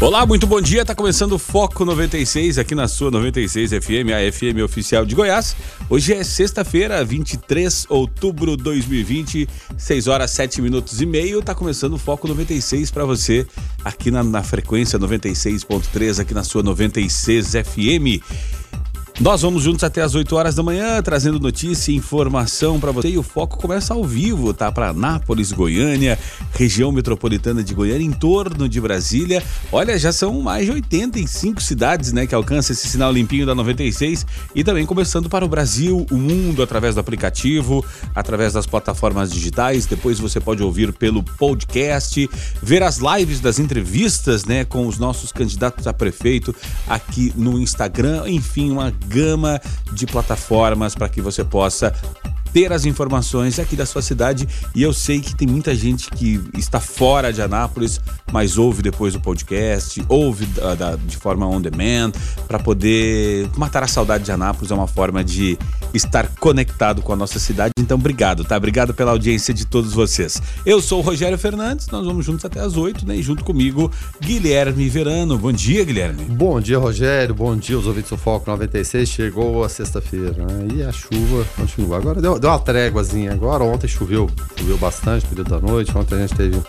Olá, muito bom dia. Tá começando o Foco 96 aqui na sua 96 FM, a FM oficial de Goiás. Hoje é sexta-feira, 23 de outubro de 2020, 6 horas 7 minutos e meio. Tá começando o Foco 96 para você aqui na, na frequência 96.3 aqui na sua 96 FM. Nós vamos juntos até as 8 horas da manhã, trazendo notícia e informação para você. E o foco começa ao vivo, tá? Para Anápolis, Goiânia, região metropolitana de Goiânia, em torno de Brasília. Olha, já são mais de 85 cidades, né, que alcançam esse sinal limpinho da 96 e também começando para o Brasil, o mundo através do aplicativo, através das plataformas digitais. Depois você pode ouvir pelo podcast, ver as lives das entrevistas, né, com os nossos candidatos a prefeito aqui no Instagram. Enfim, uma gama de plataformas para que você possa ter as informações aqui da sua cidade. E eu sei que tem muita gente que está fora de Anápolis, mas ouve depois o podcast, ouve da, da, de forma on demand, para poder matar a saudade de Anápolis. É uma forma de estar conectado com a nossa cidade. Então, obrigado, tá? Obrigado pela audiência de todos vocês. Eu sou o Rogério Fernandes, nós vamos juntos até as 8, né? E junto comigo, Guilherme Verano. Bom dia, Guilherme. Bom dia, Rogério. Bom dia, os ouvintes do Foco 96. Chegou a sexta-feira, né? E a chuva continua. Agora deu, deu uma tréguazinha agora. Ontem choveu, choveu bastante, período da noite. Ontem a gente teve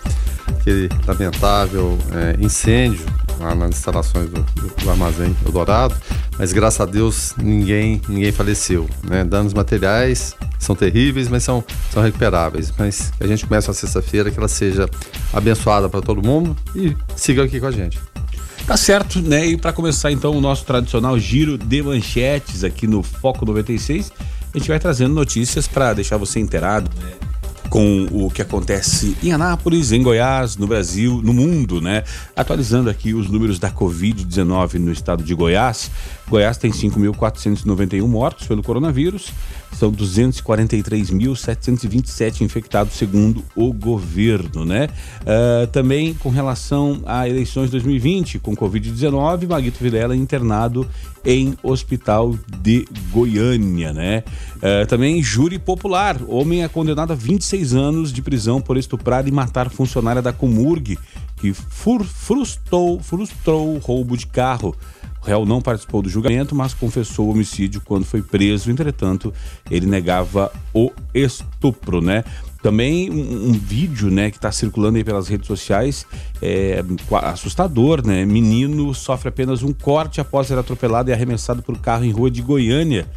aquele lamentável é, incêndio lá nas instalações do, do, do, armazém Eldorado, mas graças a Deus ninguém, ninguém faleceu. Né? Danos materiais são terríveis, mas são, são recuperáveis. Mas a gente comece a sexta-feira, que ela seja abençoada para todo mundo e siga aqui com a gente. Tá certo, né? E para começar então o nosso tradicional giro de manchetes aqui no Foco 96, a gente vai trazendo notícias para deixar você inteirado com o que acontece em Anápolis, em Goiás, no Brasil, no mundo, né? Atualizando aqui os números da Covid-19 no estado de Goiás. Goiás tem 5.491 mortos pelo coronavírus, são 243.727 infectados, segundo o governo, né? Uh, também com relação a eleições 2020, com Covid-19, Maguito Vilela internado em hospital de Goiânia, né? Uh, também júri popular, homem é condenado a 26 anos de prisão por estuprar e matar funcionária da Comurg, que frustrou, frustrou o roubo de carro. O réu não participou do julgamento, mas confessou o homicídio quando foi preso. Entretanto, ele negava o estupro, né? Também um, um vídeo, né, que está circulando aí pelas redes sociais, é assustador, né? Menino sofre apenas um corte após ser atropelado e arremessado por carro em rua de Goiânia.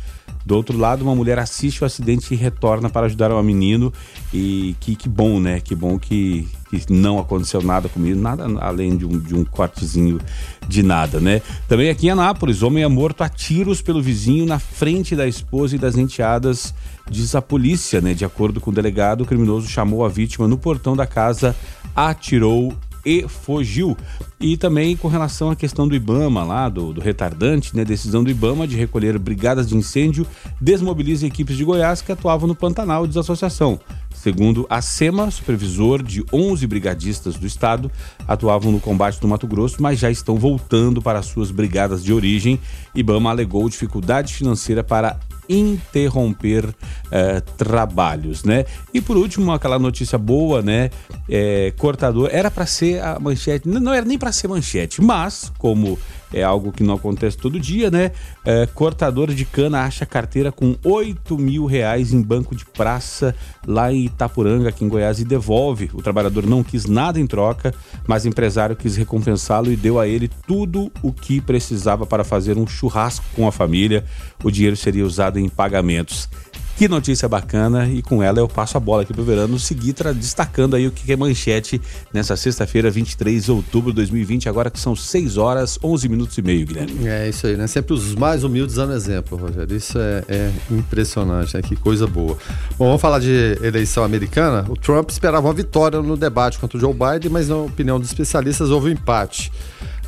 Do outro lado, uma mulher assiste o acidente e retorna para ajudar o menino. E que, que bom, né? Que bom que, que não aconteceu nada comigo, nada além de um, de um cortezinho de nada, né? Também aqui em Anápolis, homem é morto a tiros pelo vizinho na frente da esposa e das enteadas, diz a polícia, né? De acordo com o delegado, o criminoso chamou a vítima no portão da casa, atirou e fugiu. E também com relação à questão do Ibama, lá, do, do, retardante, né? Decisão do Ibama de recolher brigadas de incêndio desmobiliza equipes de Goiás que atuavam no Pantanal, diz a associação. Segundo a SEMA, supervisor de 11 brigadistas do estado atuavam no combate do Mato Grosso, mas já estão voltando para suas brigadas de origem. Ibama alegou dificuldade financeira para interromper eh, trabalhos, né? E por último, aquela notícia boa, né? É, cortador era para ser a manchete, não, não era nem para ser manchete, mas como é algo que não acontece todo dia, né? É, cortador de cana acha carteira com 8 mil reais em banco de praça lá em Itapuranga, aqui em Goiás, e devolve. O trabalhador não quis nada em troca, mas o empresário quis recompensá-lo e deu a ele tudo o que precisava para fazer um churrasco com a família. O dinheiro seria usado em pagamentos. Que notícia bacana e com ela eu passo a bola aqui pro Verano seguir destacando aí o que é manchete nessa sexta-feira, 23 de outubro de 2020, agora que são 6 horas, 11 minutos e meio, Guilherme. É isso aí, né? Sempre os mais humildes dando exemplo, Rogério. Isso é, é impressionante, né? Que coisa boa. Bom, vamos falar de eleição americana. O Trump esperava uma vitória no debate contra o Joe Biden, mas na opinião dos especialistas houve um empate.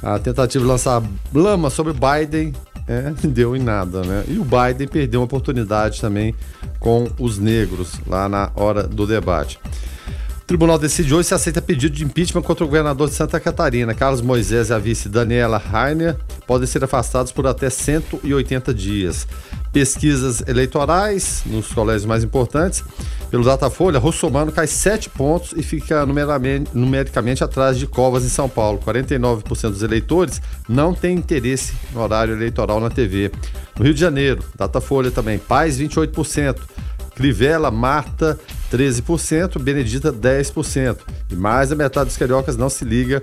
A tentativa de lançar lama sobre Biden é, deu em nada, né? E o Biden perdeu uma oportunidade também com os negros lá na hora do debate. O tribunal decide hoje se aceita pedido de impeachment contra o governador de Santa Catarina. Carlos Moisés e a vice Daniela Rainer podem ser afastados por até 180 dias. Pesquisas eleitorais nos colégios mais importantes. Pelo Datafolha, Rossomano cai 7 pontos e fica numericamente, atrás de Covas em São Paulo. 49% dos eleitores não têm interesse no horário eleitoral na TV. No Rio de Janeiro, Datafolha também, Paz 28%. Crivella, Marta, 13%, Benedita, 10%. E mais da metade dos cariocas não se liga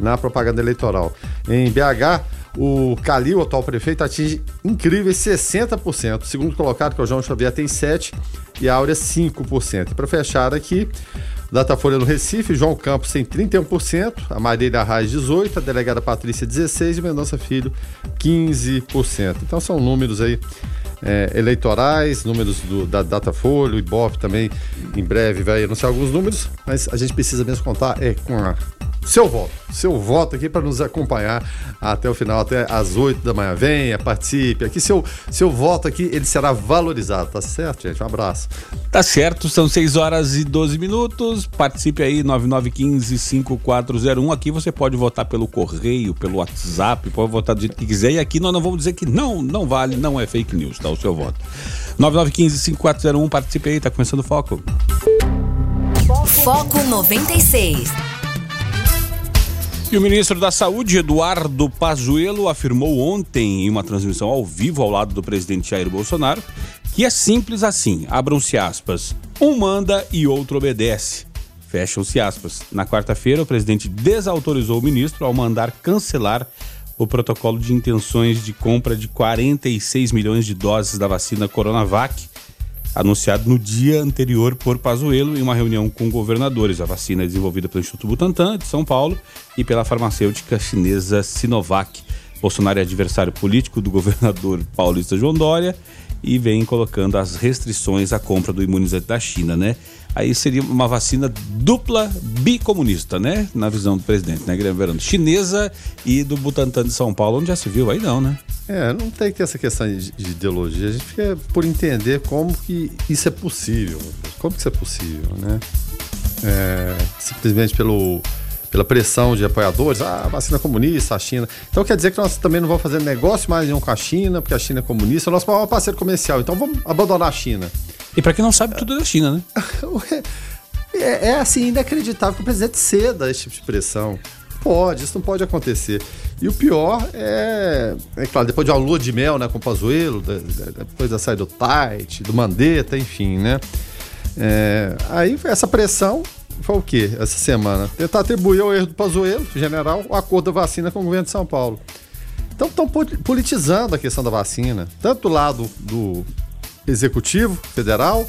na propaganda eleitoral. Em BH, o Calil, atual prefeito, atinge incríveis 60%. O segundo colocado, que é o João Xavier, tem 7% e a Áurea 5%. E para fechar aqui, Datafolha no Recife, João Campos tem 31%, a Marília Arraes 18%, a delegada Patrícia 16% e Mendonça Filho 15%. Então são números aí é, eleitorais, números do, da Datafolha, o Ibope também em breve vai anunciar alguns números, mas a gente precisa mesmo contar é com a seu voto, seu voto aqui para nos acompanhar até o final, até às 8 da manhã. Venha, participe. Aqui seu, seu voto aqui, ele será valorizado, tá certo, gente? Um abraço. Tá certo, são 6 horas e 12 minutos. Participe aí 99155401. Aqui você pode votar pelo correio, pelo WhatsApp, pode votar do jeito que quiser. E aqui nós não vamos dizer que não, não vale, não é fake news, tá? O seu voto. 99155401, participe aí, tá começando o foco. Foco 96. E o ministro da Saúde, Eduardo Pazuello, afirmou ontem, em uma transmissão ao vivo ao lado do presidente Jair Bolsonaro, que é simples assim, abram-se aspas, um manda e outro obedece. Fecham-se aspas. Na quarta-feira, o presidente desautorizou o ministro ao mandar cancelar o protocolo de intenções de compra de 46 milhões de doses da vacina Coronavac, anunciado no dia anterior por Pazuello em uma reunião com governadores. A vacina é desenvolvida pelo Instituto Butantan de São Paulo e pela farmacêutica chinesa Sinovac. Bolsonaro é adversário político do governador paulista João Dória e vem colocando as restrições à compra do imunizante da China, né? Aí seria uma vacina dupla bicomunista, né? Na visão do presidente, né, Guilherme Verano? Chinesa e do Butantan de São Paulo, onde já se viu, aí não, né? É, não tem que ter essa questão de, de ideologia. A gente fica por entender como que isso é possível. Como que isso é possível, né? É, simplesmente pelo, pela pressão de apoiadores, ah, vacina comunista, a China. Então quer dizer que nós também não vamos fazer negócio mais nenhum com a China, porque a China é comunista, é o nosso maior parceiro comercial. Então vamos abandonar a China. E para quem não sabe, tudo é da China, né? é, é assim, inacreditável que o presidente ceda a esse tipo de pressão. Pode, isso não pode acontecer. E o pior é, é claro, depois de uma lua de mel, né, com o Pazuello, depois da saída do Tait, do Mandetta, enfim, né? É, aí essa pressão foi o quê essa semana? Tentar atribuir ao erro do Pazuello, general, o acordo da vacina com o governo de São Paulo. Então estão politizando a questão da vacina, tanto do lado do executivo federal,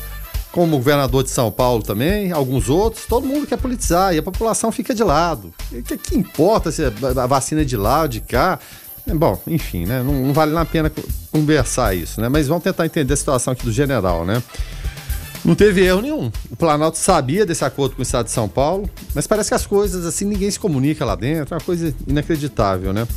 como o governador de São Paulo também, alguns outros, todo mundo quer politizar e a população fica de lado. O que, que, importa se a vacina é de lá ou de cá? É, bom, enfim, né? Não, não, vale a pena conversar isso, né? Mas vamos tentar entender a situação aqui do general, né? Não teve erro nenhum. O Planalto sabia desse acordo com o Estado de São Paulo, mas parece que as coisas, assim, ninguém se comunica lá dentro, é uma coisa inacreditável, né?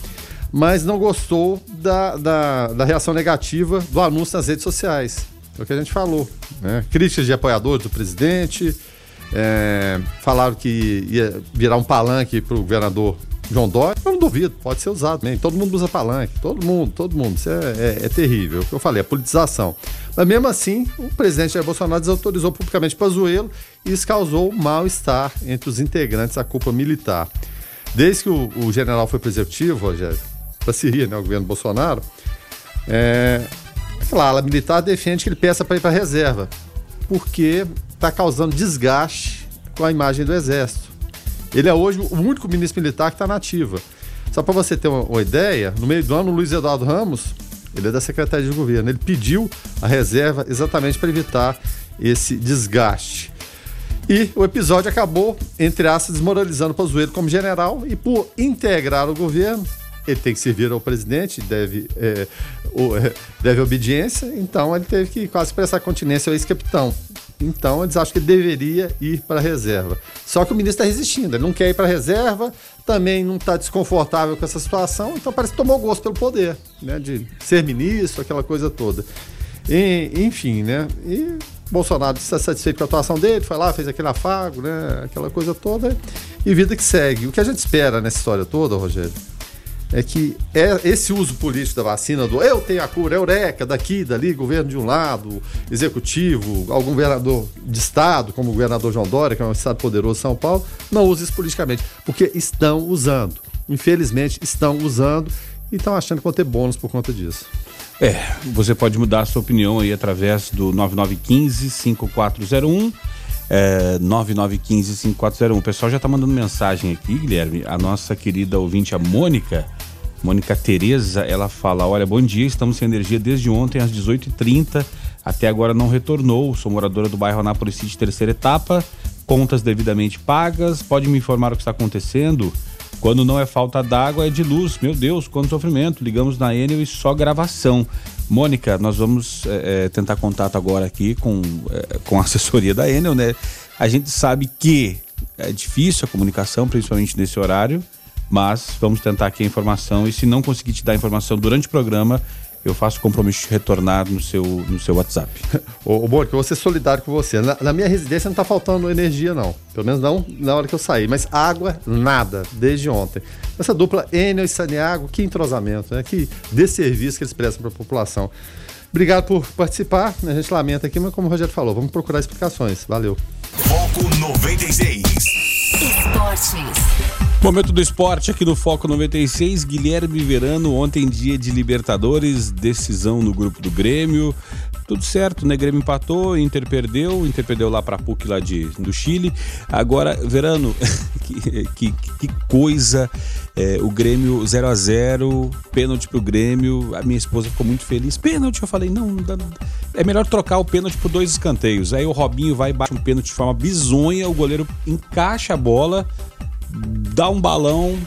Mas não gostou da, da, da reação negativa do anúncio nas redes sociais. É o que a gente falou. Né? Críticas de apoiadores do presidente, é, falaram que ia virar um palanque para o governador João Dória. Eu não duvido, pode ser usado também. Todo mundo usa palanque, todo mundo, todo mundo. Isso é, é, é terrível. O que eu falei, a politização. Mas mesmo assim, o presidente Jair Bolsonaro desautorizou publicamente Pazuello e isso causou mal-estar entre os integrantes da culpa militar. Desde que o, o general foi para o executivo, Rogério, para Síria, né, o governo Bolsonaro, é, a militar defende que ele peça para ir para reserva, porque está causando desgaste com a imagem do Exército. Ele é hoje o único ministro militar que está na ativa. Só para você ter uma, uma, ideia, no meio do ano, o Luiz Eduardo Ramos, ele é da Secretaria de Governo, ele pediu a reserva exatamente para evitar esse desgaste. E o episódio acabou, entre aspas, desmoralizando o Pazuello como general e por integrar o governo, ele tem que servir ao presidente, deve, é, o, é, deve obediência, então ele teve que quase prestar continência ao ex-capitão. Então eles acham que ele deveria ir para a reserva. Só que o ministro está resistindo, ele não quer ir para a reserva, também não está desconfortável com essa situação, então parece que tomou gosto pelo poder, né? De ser ministro, aquela coisa toda. E, enfim, né? E Bolsonaro está satisfeito com a atuação dele, foi lá, fez aquele afago, né? Aquela coisa toda. E vida que segue. O que a gente espera nessa história toda, Rogério, é que é esse uso político da vacina, do eu tenho a cura, eureka, daqui, dali, governo de um lado, executivo, algum governador de estado, como o governador João Dória, que é um estado poderoso de São Paulo, não use isso politicamente, porque estão usando. Infelizmente, estão usando e estão achando que vão ter bônus por conta disso. É, você pode mudar a sua opinião aí através do 9915-5401. É, 9915-5401. O pessoal já está mandando mensagem aqui, Guilherme. A nossa querida ouvinte, a Mônica, Mônica Tereza, ela fala: Olha, bom dia, estamos sem energia desde ontem às 18h30. Até agora não retornou. Sou moradora do bairro Anápolis City, terceira etapa. Contas devidamente pagas. Pode me informar o que está acontecendo? Quando não é falta d'água, é de luz. Meu Deus, quanto sofrimento. Ligamos na Enel e só gravação. Mônica, nós vamos é, tentar contato agora aqui com, é, com a assessoria da Enel, né? A gente sabe que é difícil a comunicação, principalmente nesse horário, mas vamos tentar aqui a informação e se não conseguir te dar informação durante o programa, eu faço compromisso de retornar no seu, no seu WhatsApp. Ô, ô Mônica, eu vou ser solidário com você. Na, na, minha residência não tá faltando energia, não. Pelo menos não na hora que eu saí. Mas água, nada, desde ontem. Essa dupla Enel e Saniago, que entrosamento, né? Que desserviço que eles prestam para a população. Obrigado por participar. A gente lamenta aqui, mas como o Rogério falou, vamos procurar explicações. Valeu. Foco 96. Esportes. Momento do esporte aqui no Foco 96. Guilherme Verano, ontem dia de Libertadores, decisão no grupo do Grêmio. Tudo certo, né? Grêmio empatou, Inter perdeu, Inter perdeu lá pra PUC lá de, do Chile. Agora, Verano, que, que, que coisa. É, o Grêmio 0 a 0 pênalti pro Grêmio. A minha esposa ficou muito feliz. Pênalti, eu falei, não, é melhor trocar o pênalti por dois escanteios. Aí o Robinho vai e bate um pênalti de forma bizonha, o goleiro encaixa a bola dá um balão,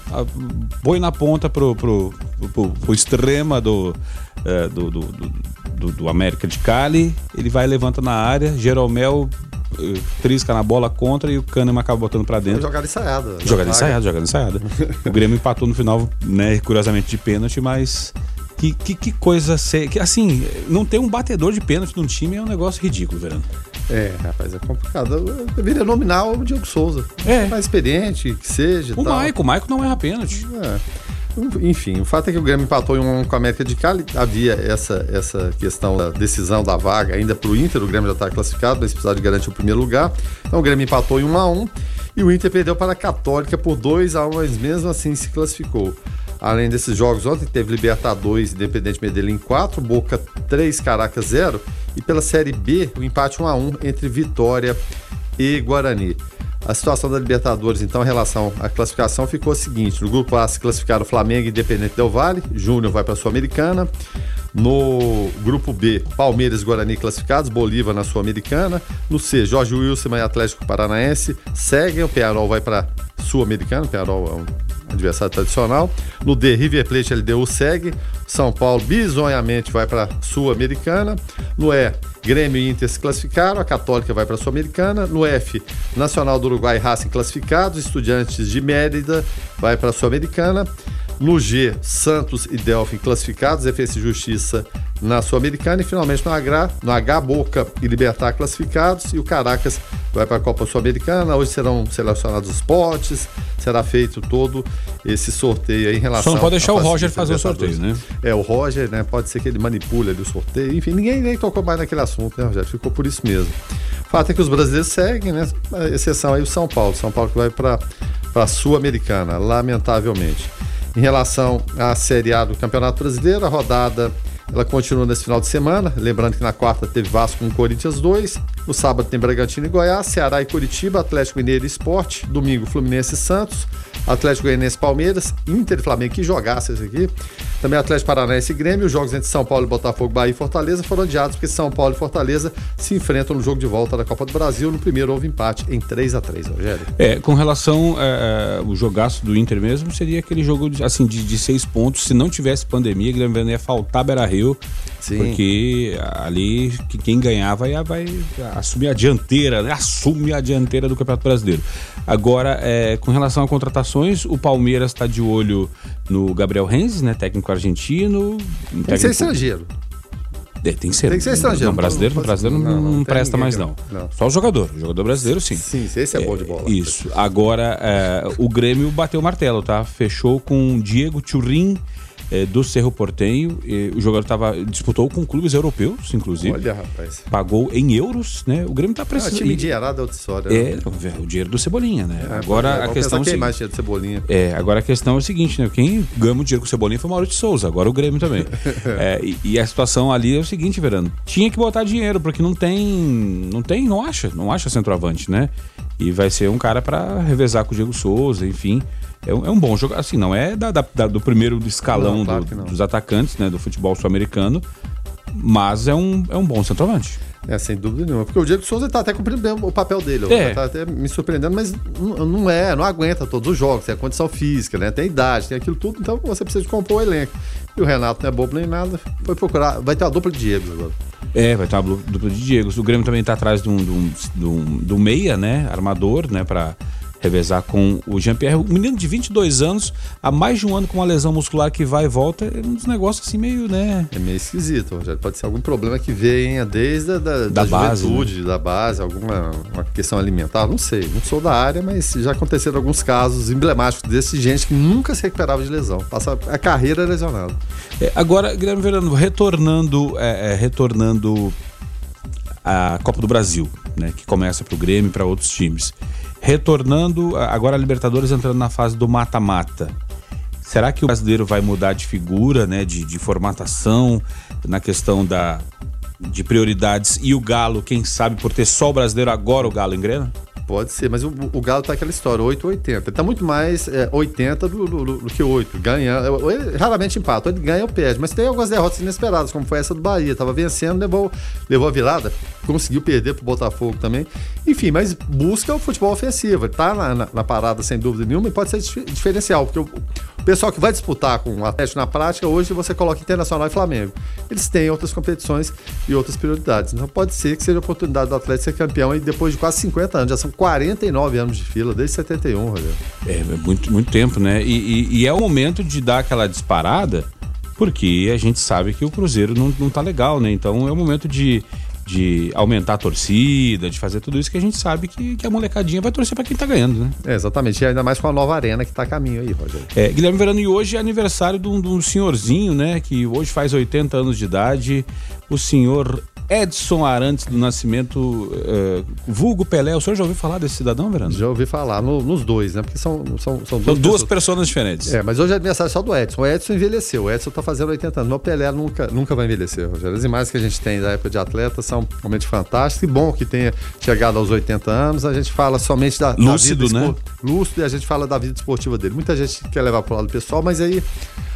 põe na ponta pro, pro, pro, pro extrema do, é, do, do, do, do, América de Cali, ele vai levanta na área, Jeromel eh, trisca na bola contra e o Kahneman acaba botando para dentro. Jogada ensaiada. Jogada ensaiada, jogada ensaiada. o Grêmio empatou no final, né, curiosamente de pênalti, mas que, que, que coisa ser, que assim, não ter um batedor de pênalti num time é um negócio ridículo, Verano. É, rapaz, é complicado. Eu deveria nominar o Diego Souza. É. Mais experiente, que seja. O Maico, o Maico não erra pênalti. É. Enfim, o fato é que o Grêmio empatou em um com a América de Cali. Havia essa, essa questão da decisão da vaga ainda para o Inter. O Grêmio já está classificado, mas precisava de garantir o primeiro lugar. Então o Grêmio empatou em 1 a 1 e o Inter perdeu para a Católica por 2 a 1 mas mesmo assim se classificou. Além desses jogos, ontem teve Libertar 2, Independente Medellín 4, Boca 3, Caracas 0. E pela Série B, o empate 1 a 1 entre Vitória e Guarani. A situação da Libertadores, então, em relação à classificação, ficou a seguinte: no grupo A se classificaram Flamengo e Independente Del Vale, Júnior vai para a Sul-Americana. No grupo B, Palmeiras e Guarani classificados, Bolívar na Sul-Americana. No C, Jorge Wilson e Atlético Paranaense seguem, o Pearol vai para Sul-Americana, o Pearol é um adversário tradicional. No D, River Plate LDU segue. São Paulo bizonhamente vai para Sul-Americana. No E, Grêmio e Inter se classificaram. A Católica vai para Sul-Americana. No F, Nacional do Uruguai e Racing classificados. Estudiantes de Mérida vai para Sul-Americana. No G, Santos e Delfim classificados, Defesa e Justiça na Sul-Americana. E finalmente no H, no H, Boca e Libertar classificados. E o Caracas vai para a Copa Sul-Americana. Hoje serão selecionados os potes, será feito todo esse sorteio aí em relação. Só não pode deixar o Roger fazer o sorteio, né? É, o Roger, né? Pode ser que ele manipule ali o sorteio. Enfim, ninguém nem tocou mais naquele assunto, né, Rogério? Ficou por isso mesmo. O fato é que os brasileiros seguem, né? A exceção aí o São Paulo. São Paulo que vai para a Sul-Americana, lamentavelmente. Em relação à Série A do Campeonato Brasileiro, a rodada ela continua nesse final de semana. Lembrando que na quarta teve Vasco com Corinthians 2. No sábado tem Bragantino e Goiás, Ceará e Curitiba, Atlético Mineiro e Esporte. Domingo, Fluminense e Santos. Atlético Goianiense Palmeiras, Inter e Flamengo, que jogasse esse aqui. Também Atlético Paranaense e Grêmio. Os jogos entre São Paulo, Botafogo, Bahia e Fortaleza foram adiados porque São Paulo e Fortaleza se enfrentam no jogo de volta da Copa do Brasil. No primeiro houve empate em 3 a 3 Rogério. É, com relação ao jogaço do Inter mesmo, seria aquele jogo assim, de, de seis pontos. Se não tivesse pandemia, Guilherme ia faltar Beira Rio. Sim. Porque ali quem ganhava ia, vai assumir a dianteira, né? assume a dianteira do Campeonato Brasileiro. Agora, é, com relação a contratações, o Palmeiras está de olho no Gabriel Renz, né? Técnico argentino. Tem que ser estrangeiro. É, tem que ser. Tem que ser estrangeiro. Não, brasileiro, Não, brasileiro não, não, não presta mais, não. Só o jogador. O jogador brasileiro, sim. Sim, esse é bom de bola. Isso. Agora, é, o Grêmio bateu o martelo, tá? Fechou com Diego Turin é, do Cerro Portenho. E o jogador tava, disputou com clubes europeus, inclusive. Olha, rapaz. Pagou em euros, né? O Grêmio tá Ah, precisando. time endinheirado é né? É, o dinheiro do Cebolinha, né? É, agora a questão é o quem seguinte- mais dinheiro de cebolinha. é, agora a questão é o seguinte, né? Quem ganhou dinheiro com o Cebolinha foi o Maurício de Souza, agora o Grêmio também. É, e, e a situação ali é o seguinte, Verano, tinha que botar dinheiro, porque não tem, não tem, não acha, não acha centroavante, né? E vai ser um cara pra revezar com o Diego Souza, enfim. É um, é um bom jogo, assim, não é da- da- da- do primeiro escalão Não, claro do- dos atacantes, né, do futebol sul-americano, mas é um, é um bom centroavante. É, sem dúvida nenhuma. Porque o Diego Souza tá até cumprindo bem o papel dele. É. Tá até me surpreendendo, mas não é, não aguenta todos os jogos. Tem a condição física, né? Tem idade, tem aquilo tudo. Então você precisa de compor o elenco. E o Renato não é bobo nem nada. Foi procurar. Vai ter uma dupla de Diego agora. É, vai ter uma blu- dupla de Diegos. O Grêmio também tá atrás de um, de um, de um- do meia, né? Armador, né? Pra revezar com o Jean-Pierre. Um menino de 22 anos, há mais de um ano com uma lesão muscular que vai e volta. É um dos negócios assim meio, né? É meio esquisito, Rogério. Pode ser algum problema que venha desde a da, da, base, né? juventude, da base, alguma uma questão alimentar. Não sei, não sou da área, mas já aconteceram alguns casos emblemáticos desse gente que nunca se recuperava de lesão. Passa a carreira lesionado. É, agora, Guilherme Verano, retornando, é, é, retornando a Copa do Brasil, né? Que começa pro Grêmio e para outros times. Retornando, agora a Libertadores entrando na fase do mata-mata. Será que o brasileiro vai mudar de figura, né? De, de formatação, na questão da, de prioridades? E o Galo, quem sabe, por ter só o brasileiro, agora o Galo engrena? Pode ser, mas o, o Galo tá aquela história, 8 ou 80. Ele tá muito mais é, 80 do, do- do- do que 8. Ganha, ele raramente empata, ele ganha ou perde. Mas tem algumas derrotas inesperadas, como foi essa do Bahia. Tava vencendo, levou, levou a virada, conseguiu perder pro Botafogo também. Enfim, mas busca o futebol ofensivo. Ele tá na, na- na parada sem dúvida nenhuma e pode ser dif- diferencial, porque o pessoal que vai disputar com o Atlético na prática, hoje você coloca Internacional e Flamengo. Eles têm outras competições e outras prioridades. Então pode ser que seja a oportunidade do Atlético ser campeão aí depois de quase 50 anos. Já são 49 anos de fila, desde 71, Rogério. É, é muito, muito tempo, né? E, e- e é o momento de dar aquela disparada, porque a gente sabe que o Cruzeiro não, não tá legal, né? Então é o momento de, de aumentar a torcida, de fazer tudo isso que a gente sabe que, que a molecadinha vai torcer pra quem tá ganhando, né? É, exatamente. E ainda mais com a nova arena que tá a caminho aí, Rogério. É, Guilherme Verano, e hoje é aniversário de um, de um senhorzinho, né? Que hoje faz 80 anos de idade, o senhor Edson Arantes do Nascimento, eh, vulgo Pelé. O senhor já ouviu falar desse cidadão, Verano? Já ouvi falar no- nos dois, né? Porque são, são, são duas, São duas pessoas- diferentes. É, mas hoje é aniversário só do Edson. O Edson envelheceu. O Edson tá fazendo 80 anos. Meu Pelé nunca, nunca vai envelhecer, Rogério. As imagens que a gente tem da época de atleta são realmente fantásticas. E bom que tenha chegado aos 80 anos. A gente fala somente da, da Lúcido, vida né? espor- Lúcido e a gente fala da vida esportiva dele. Muita gente quer levar pro lado pessoal, mas aí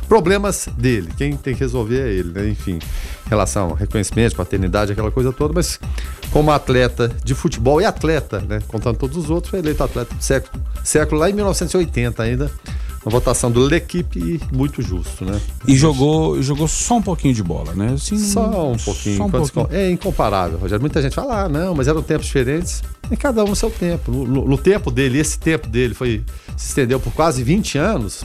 problemas dele. Quem tem que resolver é ele, né? Enfim, relação a reconhecimento, paternidade, aquela coisa toda, mas como atleta de futebol e atleta, né? Contando todos os outros, foi eleito atleta do século, século lá em 1980 ainda. Uma votação do L'Equipe e muito justo, né? E jogou, jogou só um pouquinho de bola, né? Assim, Só um pouquinho. Só um pouquinho. É incomparável, Rogério. Muita gente fala, ah, não, mas eram tempos diferentes. E cada um no seu tempo. No, no- no tempo dele, esse tempo dele foi se estendeu por quase 20 anos.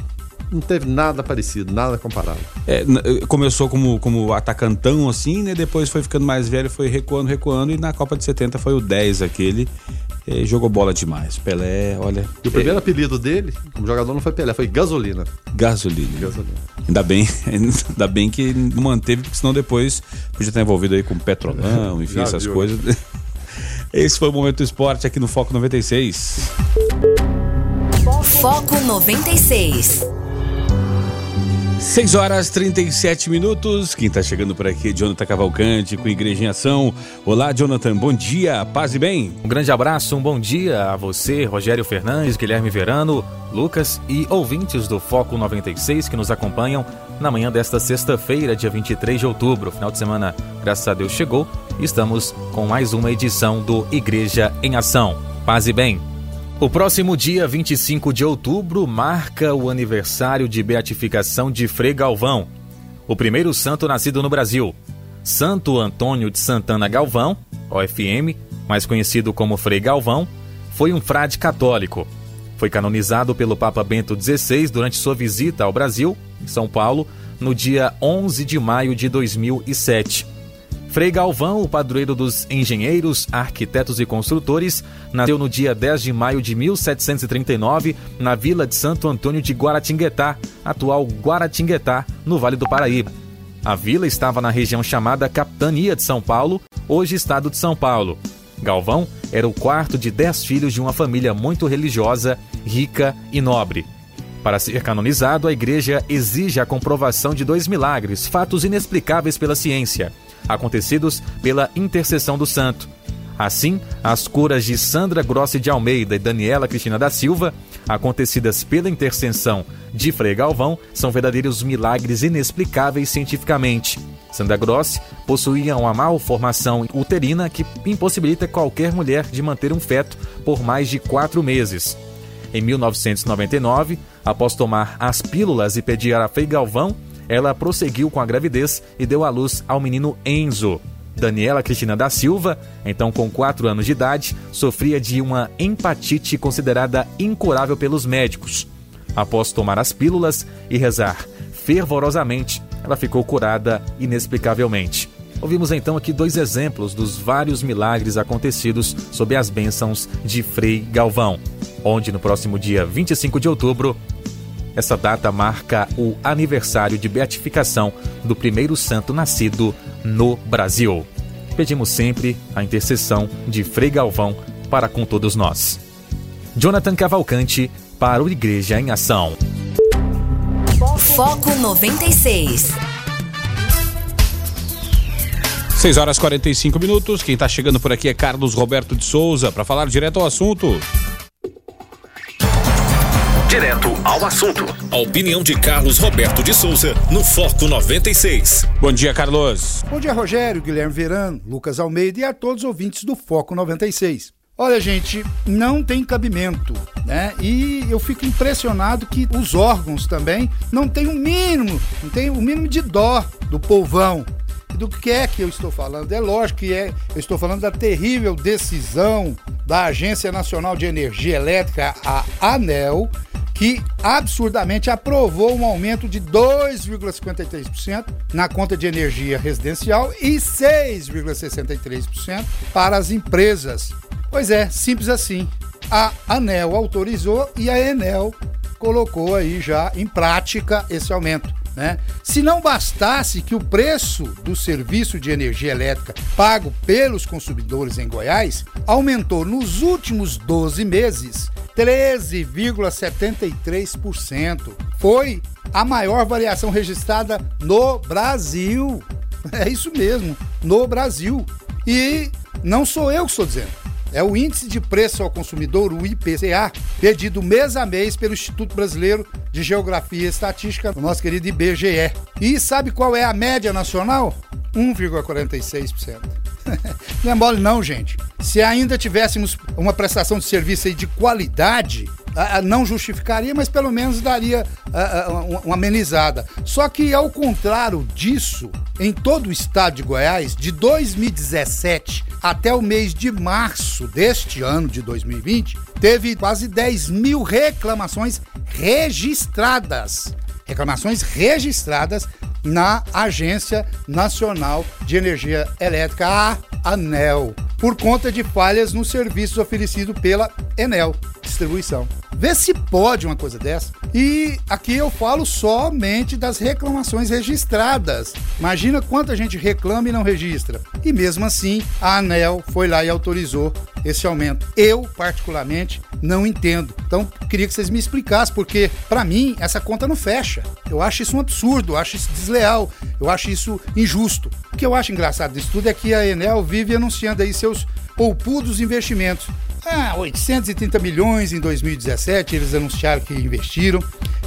Não teve nada parecido, nada comparável. É, eh, começou como, como atacantão, assim, né? Depois foi ficando mais velho, foi recuando, recuando. E na Copa de 70 foi o 10 aquele. Eh, jogou bola demais. Pelé, olha. E o primeiro apelido dele, como jogador, não foi Pelé, foi Gasolina. gasolina. Gasolina. Ainda bem, ainda bem que não manteve, porque senão depois podia estar envolvido aí com petrolão, enfim, Já essas viu, coisas. Esse foi o Momento do Esporte aqui no Foco 96. Foco 96. 6 horas 37 minutos. Quem tá chegando por aqui é Jonathan Cavalcante com Igreja em Ação. Olá, Jonathan. Bom dia. Paz e bem. Um grande abraço, um bom dia a você, Rogério Fernandes, Guilherme Verano, Lucas e ouvintes do Foco 96 que nos acompanham na manhã desta sexta-feira, dia 23 de outubro. Final de semana, graças a Deus, chegou estamos com mais uma edição do Igreja em Ação. Paz e bem. O próximo dia 25 de outubro marca o aniversário de beatificação de Frei Galvão, o primeiro santo nascido no Brasil. Santo Antônio de Santana Galvão, OFM, mais conhecido como Frei Galvão, foi um frade católico. Foi canonizado pelo Papa Bento XVI durante sua visita ao Brasil, em São Paulo, no dia 11 de maio de 2007. Frei Galvão, o padroeiro dos engenheiros, arquitetos e construtores, nasceu no dia 10 de maio de 1739 na vila de Santo Antônio de Guaratinguetá, atual Guaratinguetá, no Vale do Paraíba. A vila estava na região chamada Capitania de São Paulo, hoje Estado de São Paulo. Galvão era o quarto de dez filhos de uma família muito religiosa, rica e nobre. Para ser canonizado, a igreja exige a comprovação de dois milagres, fatos inexplicáveis pela ciência acontecidos pela intercessão do santo. Assim, as curas de Sandra Grossi de Almeida e Daniela Cristina da Silva, acontecidas pela intercessão de Frei Galvão, são verdadeiros milagres inexplicáveis cientificamente. Sandra Grossi possuía uma malformação uterina que impossibilita qualquer mulher de manter um feto por mais de quatro meses. Em 1999, após tomar as pílulas e pedir a Frei Galvão ela prosseguiu com a gravidez e deu à luz ao menino Enzo. Daniela Cristina da Silva, então com 4 anos de idade, sofria de uma empatite considerada incurável pelos médicos. Após tomar as pílulas e rezar fervorosamente, ela ficou curada inexplicavelmente. Ouvimos então aqui dois exemplos dos vários milagres acontecidos sob as bênçãos de Frei Galvão, onde no próximo dia 25 de outubro essa data marca o aniversário de beatificação do primeiro santo nascido no Brasil. Pedimos sempre a intercessão de Frei Galvão para com todos nós. Jonathan Cavalcante para o Igreja em Ação. Foco 96. 6 horas 45 minutos. Quem está chegando por aqui é Carlos Roberto de Souza para falar direto ao assunto. Direto ao assunto. A opinião de Carlos Roberto de Souza no Foco 96. Bom dia, Carlos. Bom dia, Rogério, Guilherme Verano, Lucas Almeida e a todos os ouvintes do Foco 96. Olha, gente, não tem cabimento, né? E eu fico impressionado que os órgãos também não têm o um mínimo, não tem o um mínimo de dó do povão. Do que é que eu estou falando? É lógico que é, eu estou falando da terrível decisão da Agência Nacional de Energia Elétrica, a ANEL, que absurdamente aprovou um aumento de 2,53% na conta de energia residencial e 6,63% para as empresas. Pois é, simples assim. A ANEL autorizou e a Enel colocou aí já em prática esse aumento. Né? Se não bastasse que o preço do serviço de energia elétrica pago pelos consumidores em Goiás aumentou nos últimos 12 meses 13,73%. Foi a maior variação registrada no Brasil. É isso mesmo, no Brasil. E não sou eu que estou dizendo. É o Índice de Preço ao Consumidor, o IPCA, pedido mês a mês pelo Instituto Brasileiro de Geografia e Estatística, o nosso querido IBGE. E sabe qual é a média nacional? 1,46%. não é mole não, gente. Se ainda tivéssemos uma prestação de serviço de qualidade, não justificaria, mas pelo menos daria uma amenizada. Só que, ao contrário disso, em todo o estado de Goiás, de 2017 até o mês de março deste ano de 2020, teve quase 10 mil reclamações registradas. Reclamações registradas na Agência Nacional de Energia Elétrica, a ANEL, por conta de falhas nos serviços oferecidos pela Enel Distribuição. Vê se pode uma coisa dessa. E aqui eu falo somente das reclamações registradas. Imagina quanta gente reclama e não registra. E mesmo assim, a ANEL foi lá e autorizou esse aumento. Eu, particularmente, não entendo. Então, queria que vocês me explicassem, porque para mim essa conta não fecha. Eu acho isso um absurdo, eu acho isso desleal, eu acho isso injusto. O que eu acho engraçado disso tudo é que a Enel vive anunciando aí seus poupudos investimentos. Ah, 830 milhões em 2017, eles anunciaram que investiram.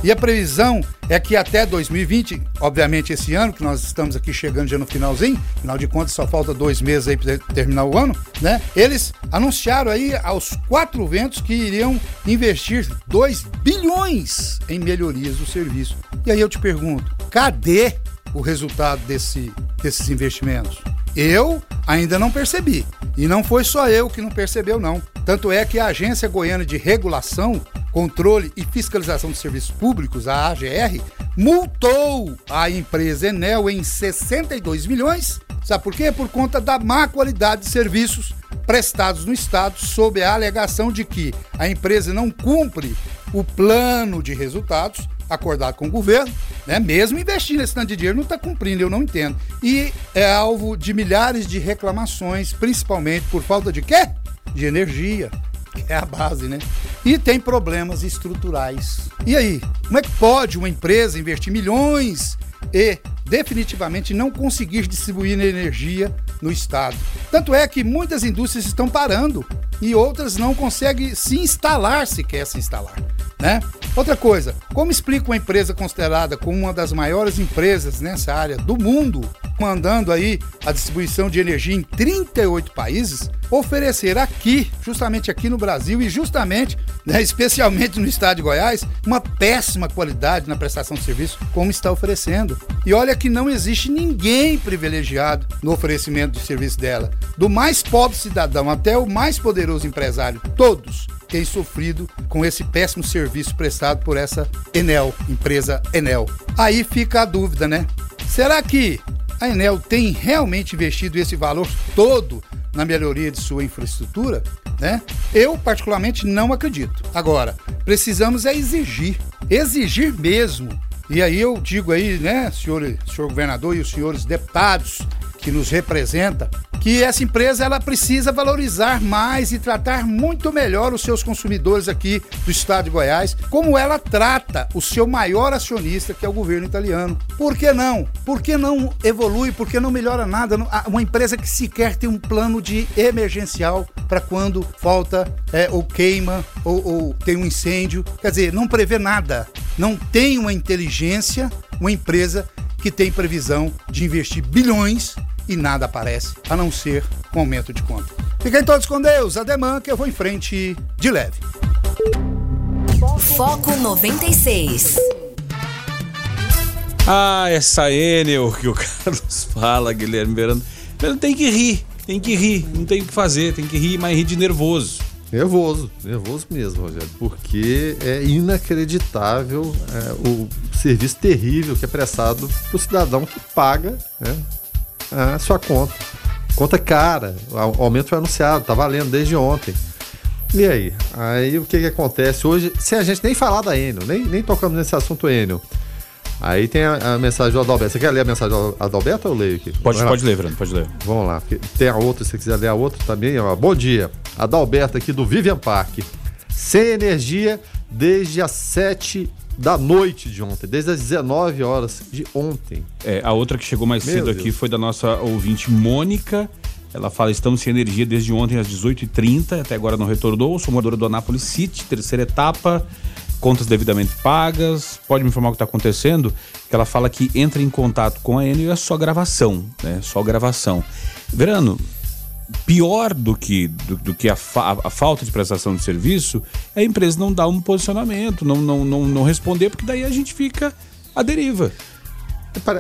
E a previsão é que até 2020, obviamente esse ano, que nós estamos aqui chegando já no finalzinho, afinal de contas só falta dois meses aí para terminar o ano, né? Eles anunciaram aí aos quatro ventos que iriam investir 2 bilhões em melhorias do serviço. E aí eu te pergunto, cadê o resultado desse, desses investimentos? Eu ainda não percebi. E não foi só eu que não percebeu, não. Tanto é que a Agência Goiana de Regulação, Controle e Fiscalização de Serviços Públicos, a AGR, multou a empresa Enel em 62 milhões Sabe por quê? Por conta da má qualidade de serviços prestados no Estado, sob a alegação de que a empresa não cumpre o plano de resultados acordado com o governo, né? mesmo investindo esse tanto de dinheiro, não está cumprindo, eu não entendo. E é alvo de milhares de reclamações, principalmente por falta de quê? De energia, que é a base, né? E tem problemas estruturais. E aí, como é que pode uma empresa investir milhões e definitivamente não conseguir distribuir energia no estado. Tanto é que muitas indústrias estão parando e outras não conseguem se instalar se quer se instalar. Né? Outra coisa, como explica uma empresa considerada como uma das maiores empresas nessa área do mundo, mandando aí a distribuição de energia em 38 países, oferecer aqui, justamente aqui no Brasil e justamente, né, especialmente no estado de Goiás, uma péssima qualidade na prestação de serviço, como está oferecendo. E olha que não existe ninguém privilegiado no oferecimento de serviço dela, do mais pobre cidadão até o mais poderoso empresário, todos têm sofrido com esse péssimo serviço prestado por essa Enel, empresa Enel. Aí fica a dúvida, né? Será que a Enel tem realmente investido esse valor todo na melhoria de sua infraestrutura, né? Eu particularmente não acredito. Agora, precisamos é exigir, exigir mesmo. E aí eu digo aí, né, senhor, senhor governador e os senhores deputados que nos representa, que essa empresa ela precisa valorizar mais e tratar muito melhor os seus consumidores aqui do estado de Goiás, como ela trata o seu maior acionista, que é o governo italiano. Por que não? Por que não evolui? Por que não melhora nada? Uma empresa que sequer tem um plano de emergencial para quando falta é, ou queima ou, ou tem um incêndio. Quer dizer, não prevê nada. Não tem uma inteligência, uma empresa que tem previsão de investir bilhões e nada aparece, a não ser um aumento de conta. Fiquem todos com Deus, ademã que eu vou em frente de leve. Foco 96. Ah, essa Enel que o Carlos fala, Guilherme Verano. Tem que rir, tem que rir, não tem o que fazer, tem que rir, mas rir de nervoso. Nervoso, nervoso mesmo, Rogério, porque é inacreditável é, o serviço terrível que é prestado para o cidadão que paga né, a sua conta. Conta cara, o aumento foi anunciado, tá valendo desde ontem. E aí? Aí o que que acontece hoje? Se a gente nem falar da Enel, nem, nem tocamos nesse assunto Enel. Aí tem a, a, mensagem do Adalberto. Você quer ler a mensagem do Adalberto ou eu leio aqui? Pode, pode ler, Fernando, pode ler. Vamos lá. Tem a outra, se você quiser ler a outra também. Ó. Bom dia. Adalberto aqui do Vivian Park. Sem energia desde as 7 da noite de ontem, desde as 19 horas de ontem. É, a outra que chegou mais Meu cedo Deus. aqui foi da nossa ouvinte Mônica. Ela fala: estamos sem energia desde ontem às 18h30, até agora não retornou. Sou moradora do Anápolis City, terceira etapa, contas devidamente pagas. Pode me informar o que está acontecendo? Que ela fala que entra em contato com a Enel e é só gravação, né? Só gravação. Verano, pior do que, do, do que a, fa a, falta de prestação de serviço é a empresa não dar um posicionamento, não, não, não, não responder, porque daí a gente fica à deriva.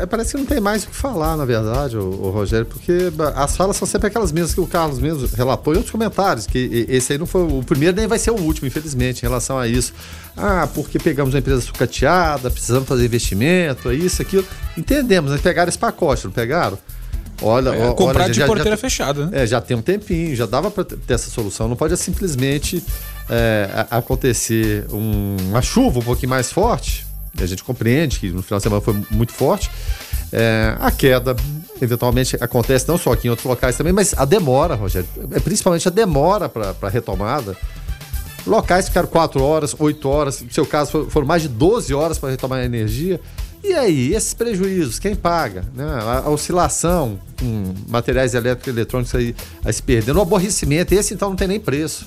Parece que não tem mais o que falar, na verdade, o, o, Rogério, porque as falas são sempre aquelas mesmas que o Carlos mesmo relatou em outros comentários, que esse aí não foi o primeiro nem vai ser o último, infelizmente, em relação a isso. Ah, porque pegamos uma empresa sucateada, precisamos fazer investimento, é isso, aquilo. Entendemos, né? Pegaram esse pacote, não pegaram? Olha, é, comprar olha, de já, porteira já, fechada. Né? É, já tem um tempinho, já dava para ter essa solução. Não pode simplesmente é, acontecer um, uma chuva um pouquinho mais forte. a gente compreende que no final de semana foi muito forte. É, a queda eventualmente acontece não só aqui em outros locais também, mas a demora, Rogério, é principalmente a demora para a retomada. Locais ficaram 4 horas, 8 horas, no seu caso foram mais de 12 horas para retomar a energia. E aí, esses prejuízos, quem paga? Né? A, oscilação com materiais elétricos e eletrônicos aí, aí se perdendo, o aborrecimento, esse então não tem nem preço.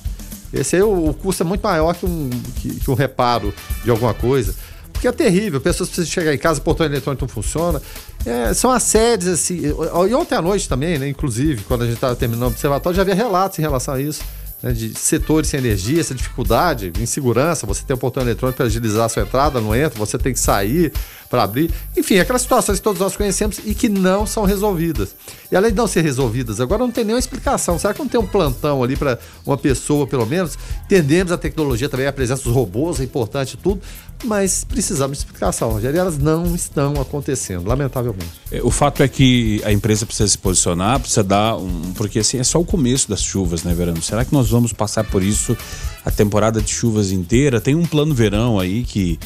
Esse aí o, o custo é muito maior que um, que, que um reparo de alguma coisa. Porque é terrível, pessoas precisam chegar em casa, o portão eletrônico não funciona. É, são assédios, assim. E ontem à noite também, né? Inclusive, quando a gente estava terminando o observatório, já havia relatos em relação a isso né, de setores sem energia, essa dificuldade, insegurança, você tem um portão eletrônico para agilizar a sua entrada, não entra, você tem que sair, para abrir. Enfim, aquelas situações que todos nós conhecemos e que não são resolvidas. E além de não ser resolvidas, agora não tem nenhuma explicação. Será que não tem um plantão ali para uma pessoa, pelo menos? Entendemos a tecnologia também, a presença dos robôs é importante tudo, mas precisamos de explicação, Rogério, e elas não estão acontecendo, lamentavelmente. É, o fato é que a empresa precisa se posicionar, precisa dar um. Porque assim, é só o começo das chuvas, né, Verano? Será que nós vamos passar por isso a temporada de chuvas inteira? Tem um plano verão aí que,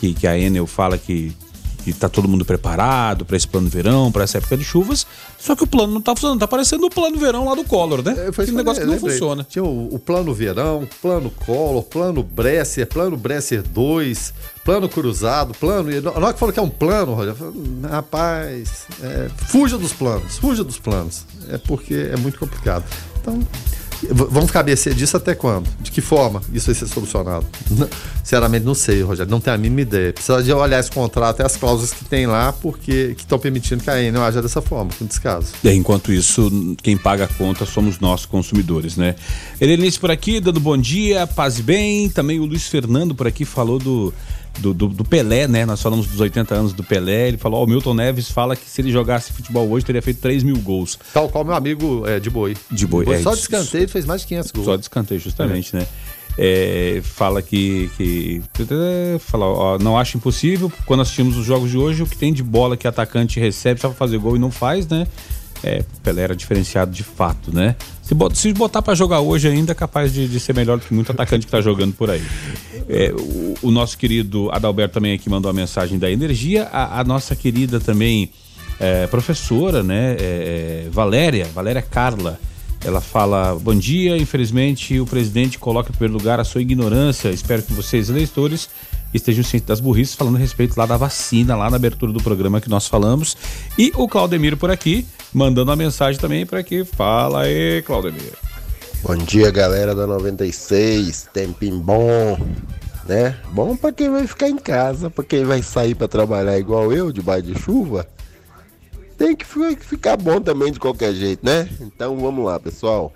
que, que a Enel fala que tá todo mundo preparado para esse plano verão, para essa época de chuvas, só que o plano não tá funcionando, tá parecendo o plano verão lá do Collor, né? É, foi Aquele negócio que não lembrei. funciona. Tinha o, o plano verão, plano Collor, plano Bresser, plano Bresser 2, plano cruzado, plano. Na hora que falou que é um plano, falei, "Hum, rapaz, é, fuja dos planos, fuja dos planos. É porque é muito complicado. Então. Vamos mercê disso até quando? De que forma isso vai ser solucionado? Sinceramente, não sei, Rogério. Não tenho a mínima ideia. Precisa de olhar esse contrato e as cláusulas que tem lá, porque que estão permitindo que a Enel haja dessa forma, com descaso. É, enquanto isso, quem paga a conta somos nós, consumidores, né? Helenice por aqui, dando bom dia, paz e bem. Também o Luiz Fernando por aqui falou do, do, do- do Pelé, né? Nós falamos dos 80 anos do Pelé. Ele falou: Ó, o Milton Neves fala que se ele jogasse futebol hoje, teria feito 3 mil gols. Tal qual meu amigo é, de boi. De boi, é só de isso. escanteio ele fez mais de 500 gols. Só de escanteio, justamente, né? É, fala que. que fala, ó, não acho impossível. Quando assistimos os jogos de hoje, o que tem de bola que atacante recebe só pra fazer gol e não faz, né? É, Pelé era diferenciado de fato, né? Se, bot- se botar pra jogar hoje ainda, é capaz de, de ser melhor do que muito atacante que tá jogando por aí. É, o, o nosso querido Adalberto também aqui mandou a mensagem da energia. A, a nossa querida também é, professora, né? É, é, Valéria, Valéria Carla. Ela fala: Bom dia, infelizmente o presidente coloca em primeiro lugar a sua ignorância. Espero que vocês, eleitores, estejam cientes das burrices, falando a respeito lá da vacina, lá na abertura do programa que nós falamos. E o Claudemiro por aqui, mandando uma mensagem também para que fala aí, Claudemiro. Bom dia, galera da 96. Tempinho bom, né? Bom pra quem vai ficar em casa, pra quem vai sair pra trabalhar igual eu, debaixo de chuva. Tem que fi- ficar bom também de qualquer jeito, né? Então vamos lá, pessoal.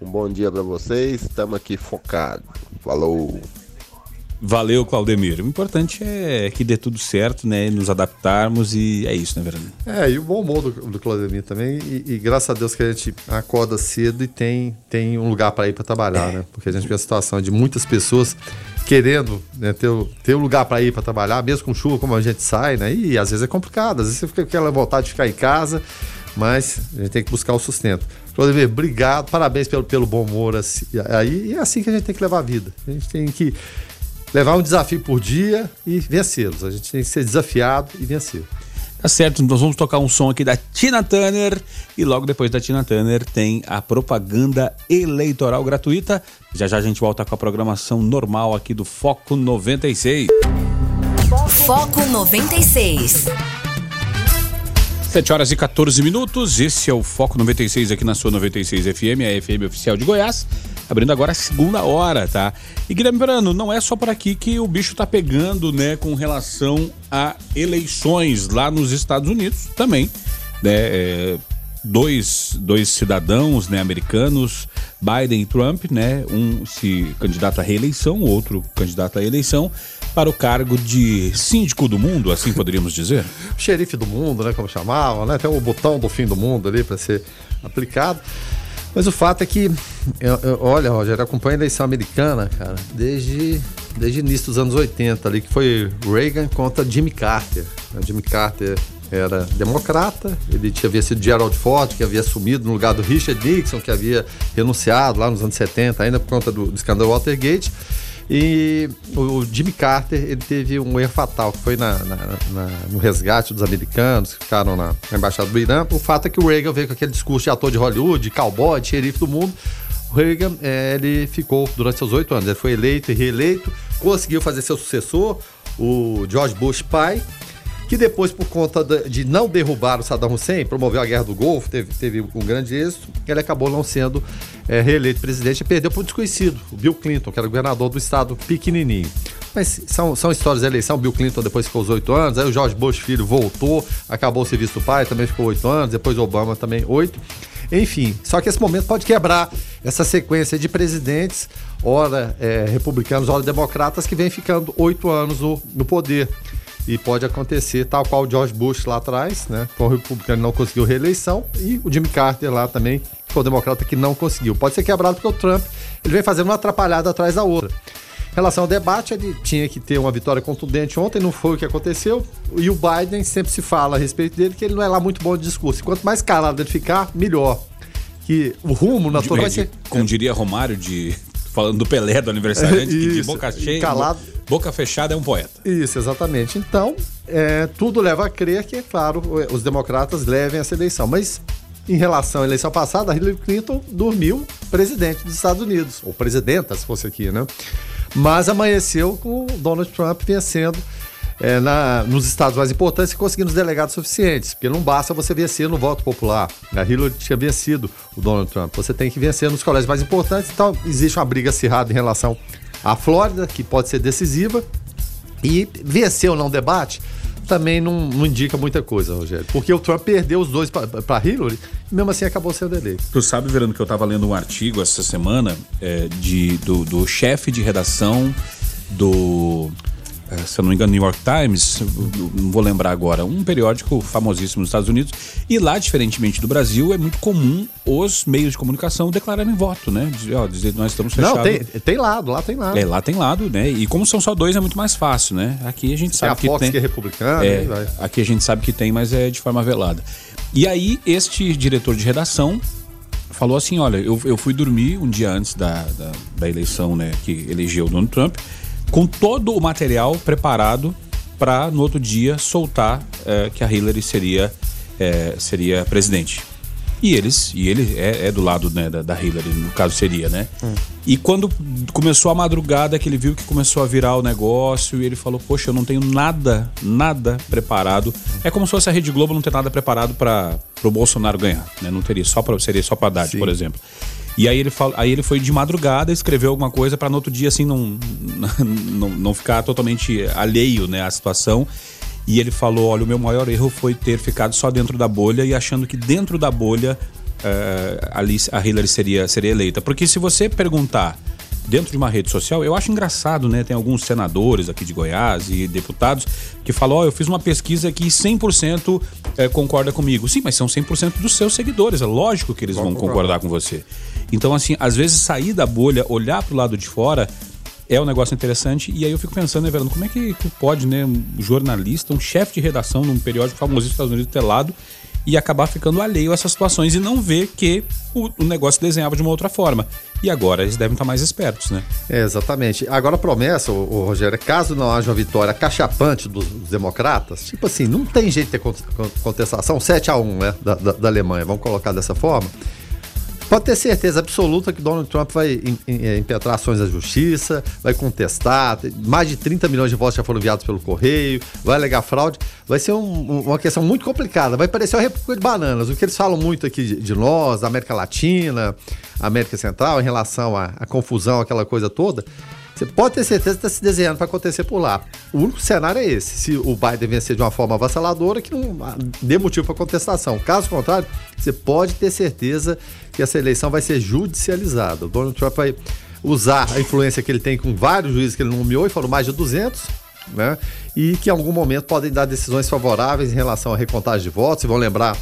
Um bom dia pra vocês. Estamos aqui focados. Falou. Valeu, Claudemiro. O importante é que dê tudo certo, né? Nos adaptarmos e é isso, né, Verano? É, e o bom humor do, do Claudemir também. E, e graças a Deus que a gente acorda cedo e tem, tem um lugar para ir para trabalhar, né? Porque a gente vê a situação de muitas pessoas querendo né, ter, ter um lugar para ir para trabalhar, mesmo com chuva, como a gente sai, né? E às vezes é complicado, às vezes você fica com aquela vontade de ficar em casa, mas a gente tem que buscar o sustento. Claudemir, obrigado, parabéns pelo, pelo bom humor. assim, aí, é assim que a gente tem que levar a vida. A gente tem que levar um desafio por dia e vencê-los. A gente tem que ser desafiado e vencer. Tá certo, nós vamos tocar um som aqui da Tina Turner e logo depois da Tina Turner tem a propaganda eleitoral gratuita. Já já a gente volta com a programação normal aqui do Foco 96. Foco 96. 7 horas e 14 minutos, esse é o Foco 96 aqui na sua 96 FM, a FM oficial de Goiás. Abrindo agora a segunda hora, tá? E Guilherme Verano, não é só por aqui que o bicho tá pegando, né, com relação a eleições lá nos Estados Unidos também, né? É, dois, dois cidadãos né, americanos, Biden e Trump, né? Um se candidato à reeleição, o outro candidato à eleição, para o cargo de síndico do mundo, assim poderíamos dizer. xerife do mundo, né, como chamavam, né? Tem o botão do fim do mundo ali para ser aplicado. Mas o fato é que, eu- eu- olha, Roger, eu acompanho a eleição americana, cara, desde, desde o início dos anos 80 ali, que foi Reagan contra Jimmy Carter. né? Jimmy Carter era democrata, ele tinha havia sido Gerald Ford, que havia assumido no lugar do Richard Nixon, que havia renunciado lá nos anos 70, ainda por conta do, do escândalo Watergate. E o Jimmy Carter ele teve um erro fatal, que foi na, na- na- no resgate dos americanos que ficaram na, embaixada do Irã. O fato é que o Reagan veio com aquele discurso de ator de Hollywood, cowboy, de xerife do mundo. O Reagan eh, ele ficou durante seus oito anos, ele foi eleito e reeleito, conseguiu fazer seu sucessor, o George Bush pai, que depois, por conta de não derrubar o Saddam Hussein, promoveu a Guerra do Golfo, teve, teve um grande êxito, ele acabou não sendo eh, reeleito presidente e perdeu para um desconhecido, o Bill Clinton, que era governador do estado pequenininho. Mas são, são histórias da eleição, Bill Clinton depois ficou os oito anos, aí o George Bush filho voltou, acabou o serviço do pai, também ficou oito anos, depois Obama também oito. Enfim, só que esse momento pode quebrar essa sequência de presidentes, ora eh, republicanos, ora democratas, que vem ficando oito anos no, no poder. E pode acontecer tal qual o George Bush lá atrás, né? Um republicano que não conseguiu reeleição e o Jimmy Carter lá também foi um democrata que não conseguiu. Pode ser quebrado porque o Trump ele vem fazendo uma atrapalhada atrás da outra. Em relação ao debate, ele tinha que ter uma vitória contundente ontem, não foi o que aconteceu. E o Biden sempre se fala a respeito dele que ele não é lá muito bom de discurso. Quanto mais calado ele ficar, melhor. Que o rumo natural vai ser. Como diria Romário, de falando do Pelé, do aniversariante, que de boca cheia, calado. Boca fechada é um poeta. Isso, exatamente. Então, é, tudo leva a crer que, é claro, os democratas levem essa eleição. Mas, em relação à eleição passada, Hillary Clinton dormiu presidente dos Estados Unidos, ou presidenta, se fosse aqui, né? Mas amanheceu com Donald Trump vencendo é, na- nos estados mais importantes e conseguindo os delegados suficientes. Porque não basta você vencer no voto popular. A Hillary tinha vencido o Donald Trump. Você tem que vencer nos colégios mais importantes. Então, existe uma briga acirrada em relação à Flórida, que pode ser decisiva. E vencer ou não debate também não, não indica muita coisa, Rogério. Porque o Trump perdeu os dois para Hillary e mesmo assim acabou sendo eleito. Tu sabe, Verano, que eu tava lendo um artigo essa semana é, de, do, do chefe de redação do, se eu não me engano, New York Times, não vou lembrar agora, um periódico famosíssimo nos Estados Unidos. E lá, diferentemente do Brasil, é muito comum os meios de comunicação declararem voto, né? Dizer, ó, dizer nós estamos fechados. Não, tem, tem lado, lá tem lado. É, lá tem lado, né? E como são só dois, é muito mais fácil, né? Aqui a gente Tem sabe a que Fox tem. que é republicana, É, vai. aqui a gente sabe que tem, mas é de forma velada. E aí, este diretor de redação falou assim: olha, eu, eu fui dormir um dia antes da, da, da eleição, né, que elegeu o Donald Trump, com todo o material preparado para no outro dia soltar eh, que a Hillary seria, eh, seria presidente. E eles, e ele é, é do lado né, da, da Hillary, no caso seria, né? E quando começou a madrugada, que ele viu que começou a virar o negócio, e ele falou: Poxa, eu não tenho nada, nada preparado. É como se fosse a Rede Globo não ter nada preparado para o Bolsonaro ganhar, né? Não teria, só pra, seria só para Haddad, Sim. por exemplo. E aí ele, fala, aí ele foi de madrugada, escreveu alguma coisa para no outro dia, assim, não, não, não ficar totalmente alheio né, à situação. E ele falou: olha, o meu maior erro foi ter ficado só dentro da bolha e achando que dentro da bolha eh, ali a Hillary seria, seria eleita. Porque se você perguntar dentro de uma rede social, eu acho engraçado, né? Tem alguns senadores aqui de Goiás e deputados que falam: ó, eu fiz uma pesquisa que 100% eh, concorda comigo. Sim, mas são 100% dos seus seguidores. É lógico que eles vão concordar com você. Então, assim, às vezes sair da bolha, olhar pro lado de fora é um negócio interessante. E aí eu fico pensando, né, Verano, como é que pode, né, um jornalista, um chefe de redação num periódico famosíssimo dos Estados Unidos ter lado e acabar ficando alheio a essas situações e não ver que o, o negócio desenhava de uma outra forma. E agora eles devem estar mais espertos, né? É, exatamente. Agora a promessa, ô, ô, Rogério, é caso não haja uma vitória cachapante dos, dos democratas, tipo assim, não tem jeito de ter con- con- contestação, 7 a 1 né, da, da- da Alemanha, vamos colocar dessa forma. Pode ter certeza absoluta que Donald Trump vai eh, impetrar ações da justiça, vai contestar, mais de 30 milhões de votos já foram enviados pelo correio, vai alegar fraude. Vai ser um- um- uma questão muito complicada. Vai parecer uma república de bananas. O que eles falam muito aqui de, de nós, da América Latina, América Central, em relação à, à confusão, aquela coisa toda. Você pode ter certeza que está se desenhando para acontecer por lá. O único cenário é esse. Se o Biden vencer de uma forma avassaladora, que não dê motivo para contestação. Caso contrário, você pode ter certeza que essa eleição vai ser judicializada. O Donald Trump vai usar a influência que ele tem com vários juízes que ele nomeou, e foram mais de 200, né? E que em algum momento podem dar decisões favoráveis em relação à recontagem de votos. Vocês vão lembrar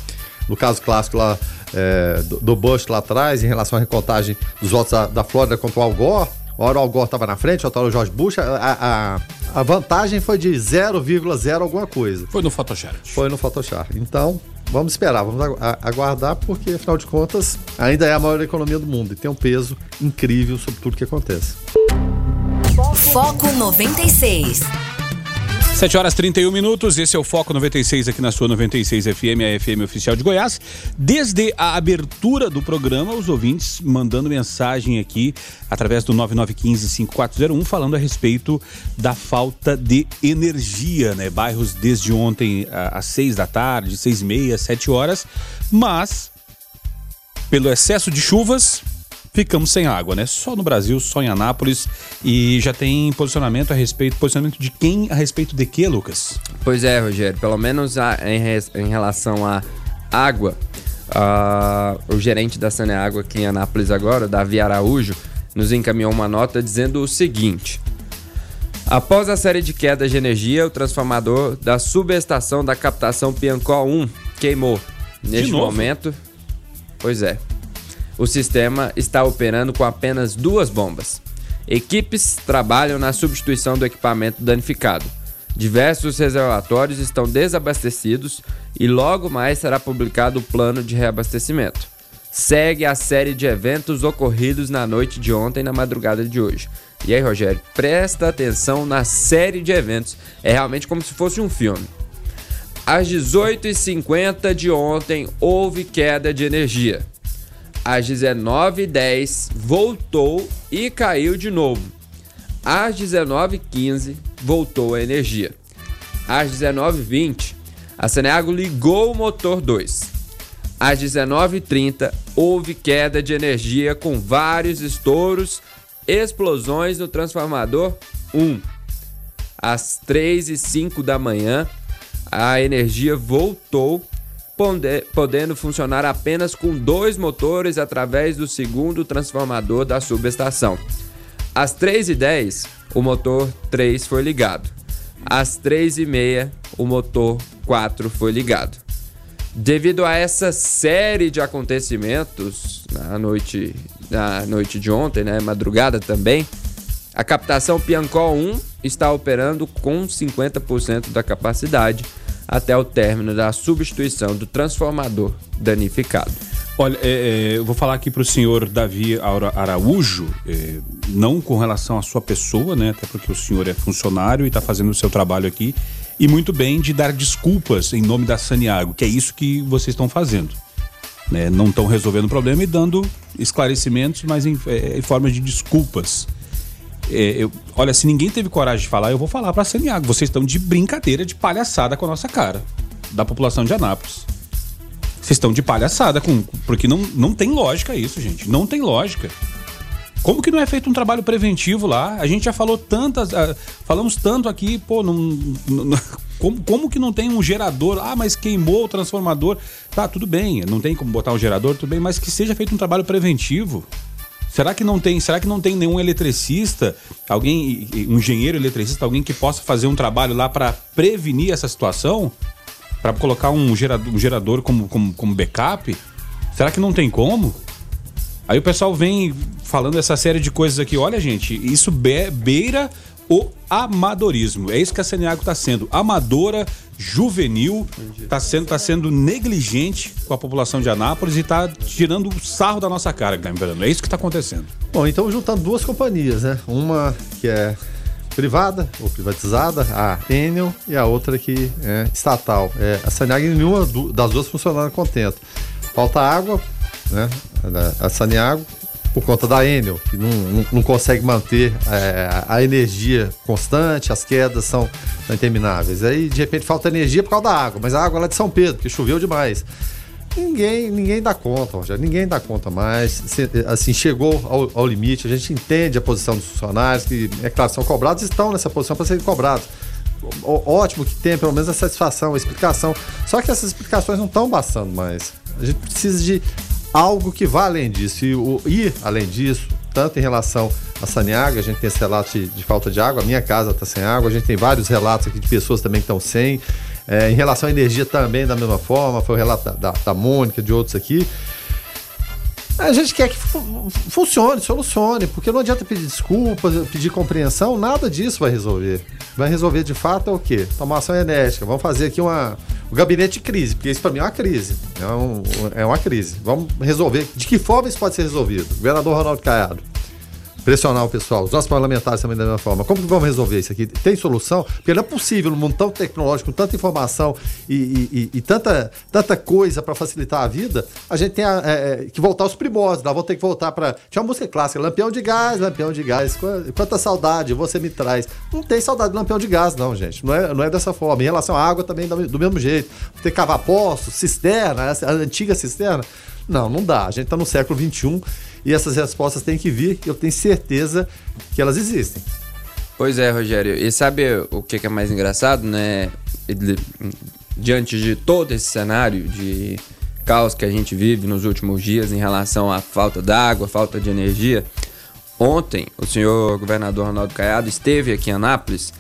no caso clássico lá é, do, do Bush lá atrás, em relação à recontagem dos votos da, da Flórida contra o Al Gore. Hora o Al Gore estava na frente, outra hora o George Bush. A, a, a vantagem foi de 0,0 alguma coisa. Foi no Photoshop. Foi no Photoshop. Então, vamos esperar, vamos aguardar, porque afinal de contas, ainda é a maior economia do mundo e tem um peso incrível sobre tudo que acontece. Foco 96. 7 horas 31 minutos, esse é o Foco 96 aqui na sua 96 FM, a FM oficial de Goiás. Desde a abertura do programa, os ouvintes mandando mensagem aqui através do 9915-5401 falando a respeito da falta de energia, né? Bairros desde ontem às 6 da tarde, 6 e meia, 7 horas, mas pelo excesso de chuvas, ficamos sem água, né? Só no Brasil, só em Anápolis. E já tem posicionamento a respeito. Posicionamento de quem a respeito de quê, Lucas? Pois é, Rogério, pelo menos a- em, res- em relação à água, ah, o gerente da Saneágua aqui em Anápolis agora, Davi Araújo, nos encaminhou uma nota dizendo o seguinte: Após a série de quedas de energia, o transformador da subestação da captação Piancó 1 queimou. Neste momento, pois é, o sistema está operando com apenas duas bombas. Equipes trabalham na substituição do equipamento danificado. Diversos reservatórios estão desabastecidos e logo mais será publicado o plano de reabastecimento. Segue a série de eventos ocorridos na noite de ontem e na madrugada de hoje. E aí, Rogério, presta atenção na série de eventos. É realmente como se fosse um filme. Às 18h50 de ontem, houve queda de energia. Às 19h10, voltou e caiu de novo. Às 19h15, voltou a energia. Às 19h20, a Saneago ligou o motor 2. Às 19h30, houve queda de energia com vários estouros, explosões no transformador 1. Às 3 e 05 da manhã, a energia voltou, podendo funcionar apenas com dois motores através do segundo transformador da subestação. Às 3h10, o motor 3 foi ligado. Às 3h30, o motor 4 foi ligado. Devido a essa série de acontecimentos na noite, na noite de ontem, né, madrugada também, a captação Piancó 1 está operando com 50% da capacidade até o término da substituição do transformador danificado. Olha, é, é, eu vou falar aqui para o senhor Davi Araújo, é, não com relação à sua pessoa, né? Até porque o senhor é funcionário e está fazendo o seu trabalho aqui. E muito bem de dar desculpas em nome da Saniago, que é isso que vocês estão fazendo. Né? Não estão resolvendo o problema e dando esclarecimentos, mas em, é, em forma de desculpas. É, eu- olha, se ninguém teve coragem de falar, eu vou falar para a Saniago. Vocês estão de brincadeira, de palhaçada com a nossa cara, da população de Anápolis. Vocês estão de palhaçada, com, porque não, não tem lógica isso, gente. Não tem lógica. Como que não é feito um trabalho preventivo lá? A gente já falou tantas. ah, falamos tanto aqui, pô, não- como, como que não tem um gerador? Ah, mas queimou o transformador. Tá, tudo bem, não tem como botar um gerador, tudo bem, mas que seja feito um trabalho preventivo. Será que não tem, será que não tem nenhum eletricista, alguém, um engenheiro eletricista, alguém que possa fazer um trabalho lá para prevenir essa situação? Para colocar um gerador, um gerador como, como, como backup? Será que não tem como? Aí o pessoal vem falando essa série de coisas aqui. Olha, gente, isso be- beira o amadorismo. É isso que a Saniago está sendo. Amadora, juvenil, está sendo, tá sendo negligente com a população de Anápolis e está tirando o sarro da nossa cara, Guilherme. É isso que está acontecendo. Bom, então juntando duas companhias, né? Uma que é privada ou privatizada, a Enel, e a outra que é estatal. É, a Saniago, nenhuma das duas funcionando contento. Falta água, né? A Saniago, por conta da Enel, que não, não, não consegue manter é, a energia constante, as quedas são intermináveis. Aí, de repente, falta energia por causa da água, mas a água lá é de São Pedro, porque choveu demais. Ninguém, ninguém dá conta, Rogério. Ninguém dá conta mais. Assim, chegou ao, ao limite. A gente entende a posição dos funcionários, que, é claro, são cobrados, estão nessa posição para serem cobrados. Ótimo que tem pelo menos a satisfação, a explicação. Só que essas explicações não estão bastando mais. A gente precisa de algo que vá além disso. E além disso, tanto em relação a Saniaga, a gente tem esse relato de, de falta de água, a minha casa está sem água, a gente tem vários relatos aqui de pessoas também que estão sem. É, em relação à energia também, da mesma forma, foi o relato da, da, da Mônica, de outros aqui. A gente quer que fu- funcione, solucione, porque não adianta pedir desculpas, pedir compreensão, nada disso vai resolver. Vai resolver de fato é o quê? Tomar ação enérgica. Vamos fazer aqui uma, o gabinete de crise, porque isso para mim é uma crise. É, um- é uma crise. Vamos resolver. De que forma isso pode ser resolvido? Governador Ronaldo Caiado pressionar o pessoal, os nossos parlamentares também da mesma forma. Como que vamos resolver isso aqui? Tem solução? Porque não é possível, num mundo tão tecnológico, com tanta informação e, e- e- e tanta, tanta coisa para facilitar a vida, a gente tem a- é, é, que voltar aos primórdios. Nós vamos ter que voltar para. Tinha uma música clássica, Lampião de Gás, Lampião de Gás. Qua- Quanta saudade você me traz. Não tem saudade de Lampião de Gás, não, gente. Não é, não é dessa forma. Em relação à água também do mesmo jeito. Ter que cavar poços, cisterna, a antiga cisterna. Não, não dá. A gente está no século XXI e essas respostas têm que vir. Eu tenho certeza que elas existem. Pois é, Rogério. E sabe o que é mais engraçado, né? Diante de todo esse cenário de caos que a gente vive nos últimos dias em relação à falta d'água, falta de energia, Ontem, o senhor governador Ronaldo Caiado esteve aqui em Anápolis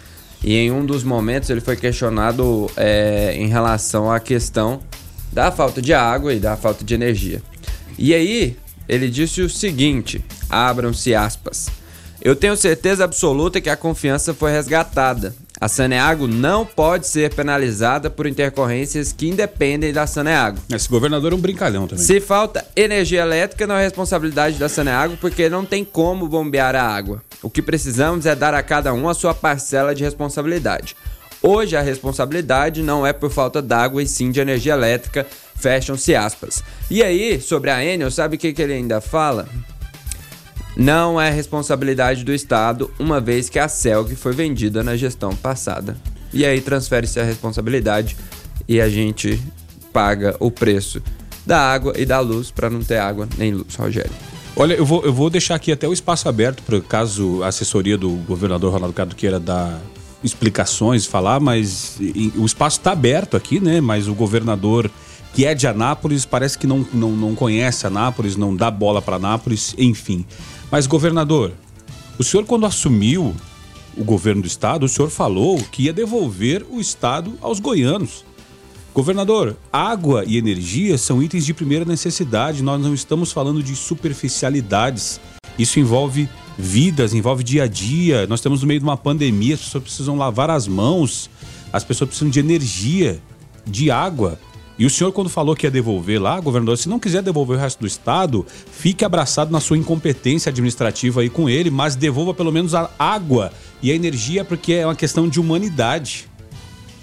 e em um dos momentos ele foi questionado é, em relação à questão da falta de água e da falta de energia. E aí, ele disse o seguinte: abram-se aspas. Eu tenho certeza absoluta que a confiança foi resgatada. A Saneago não pode ser penalizada por intercorrências que independem da Saneago. Esse governador é um brincalhão também. Se falta energia elétrica, não é responsabilidade da Saneago, porque não tem como bombear a água. O que precisamos é dar a cada um a sua parcela de responsabilidade. Hoje a responsabilidade não é por falta d'água e sim de energia elétrica, fecham-se aspas. E aí, sobre a Enel, sabe o que, que ele ainda fala? Não é responsabilidade do Estado, uma vez que a CELG foi vendida na gestão passada. E aí transfere-se a responsabilidade e a gente paga o preço da água e da luz para não ter água nem luz, Rogério. Olha, eu vou, eu vou deixar aqui até o espaço aberto para caso a assessoria do governador Ronaldo Cado queira dar explicações, falar, mas e, o espaço está aberto aqui, né? Mas o governador que é de Anápolis parece que não, não, não conhece Anápolis, não dá bola para Anápolis, enfim. Mas, governador, o senhor, quando assumiu o governo do estado, o senhor falou que ia devolver o estado aos goianos. Governador, água e energia são itens de primeira necessidade, nós não estamos falando de superficialidades. Isso envolve vidas, envolve dia a dia. Nós estamos no meio de uma pandemia, as pessoas precisam lavar as mãos, as pessoas precisam de energia, de água. E o senhor, quando falou que ia devolver lá, governador, se não quiser devolver o resto do Estado, fique abraçado na sua incompetência administrativa aí com ele, mas devolva pelo menos a água e a energia, porque é uma questão de humanidade.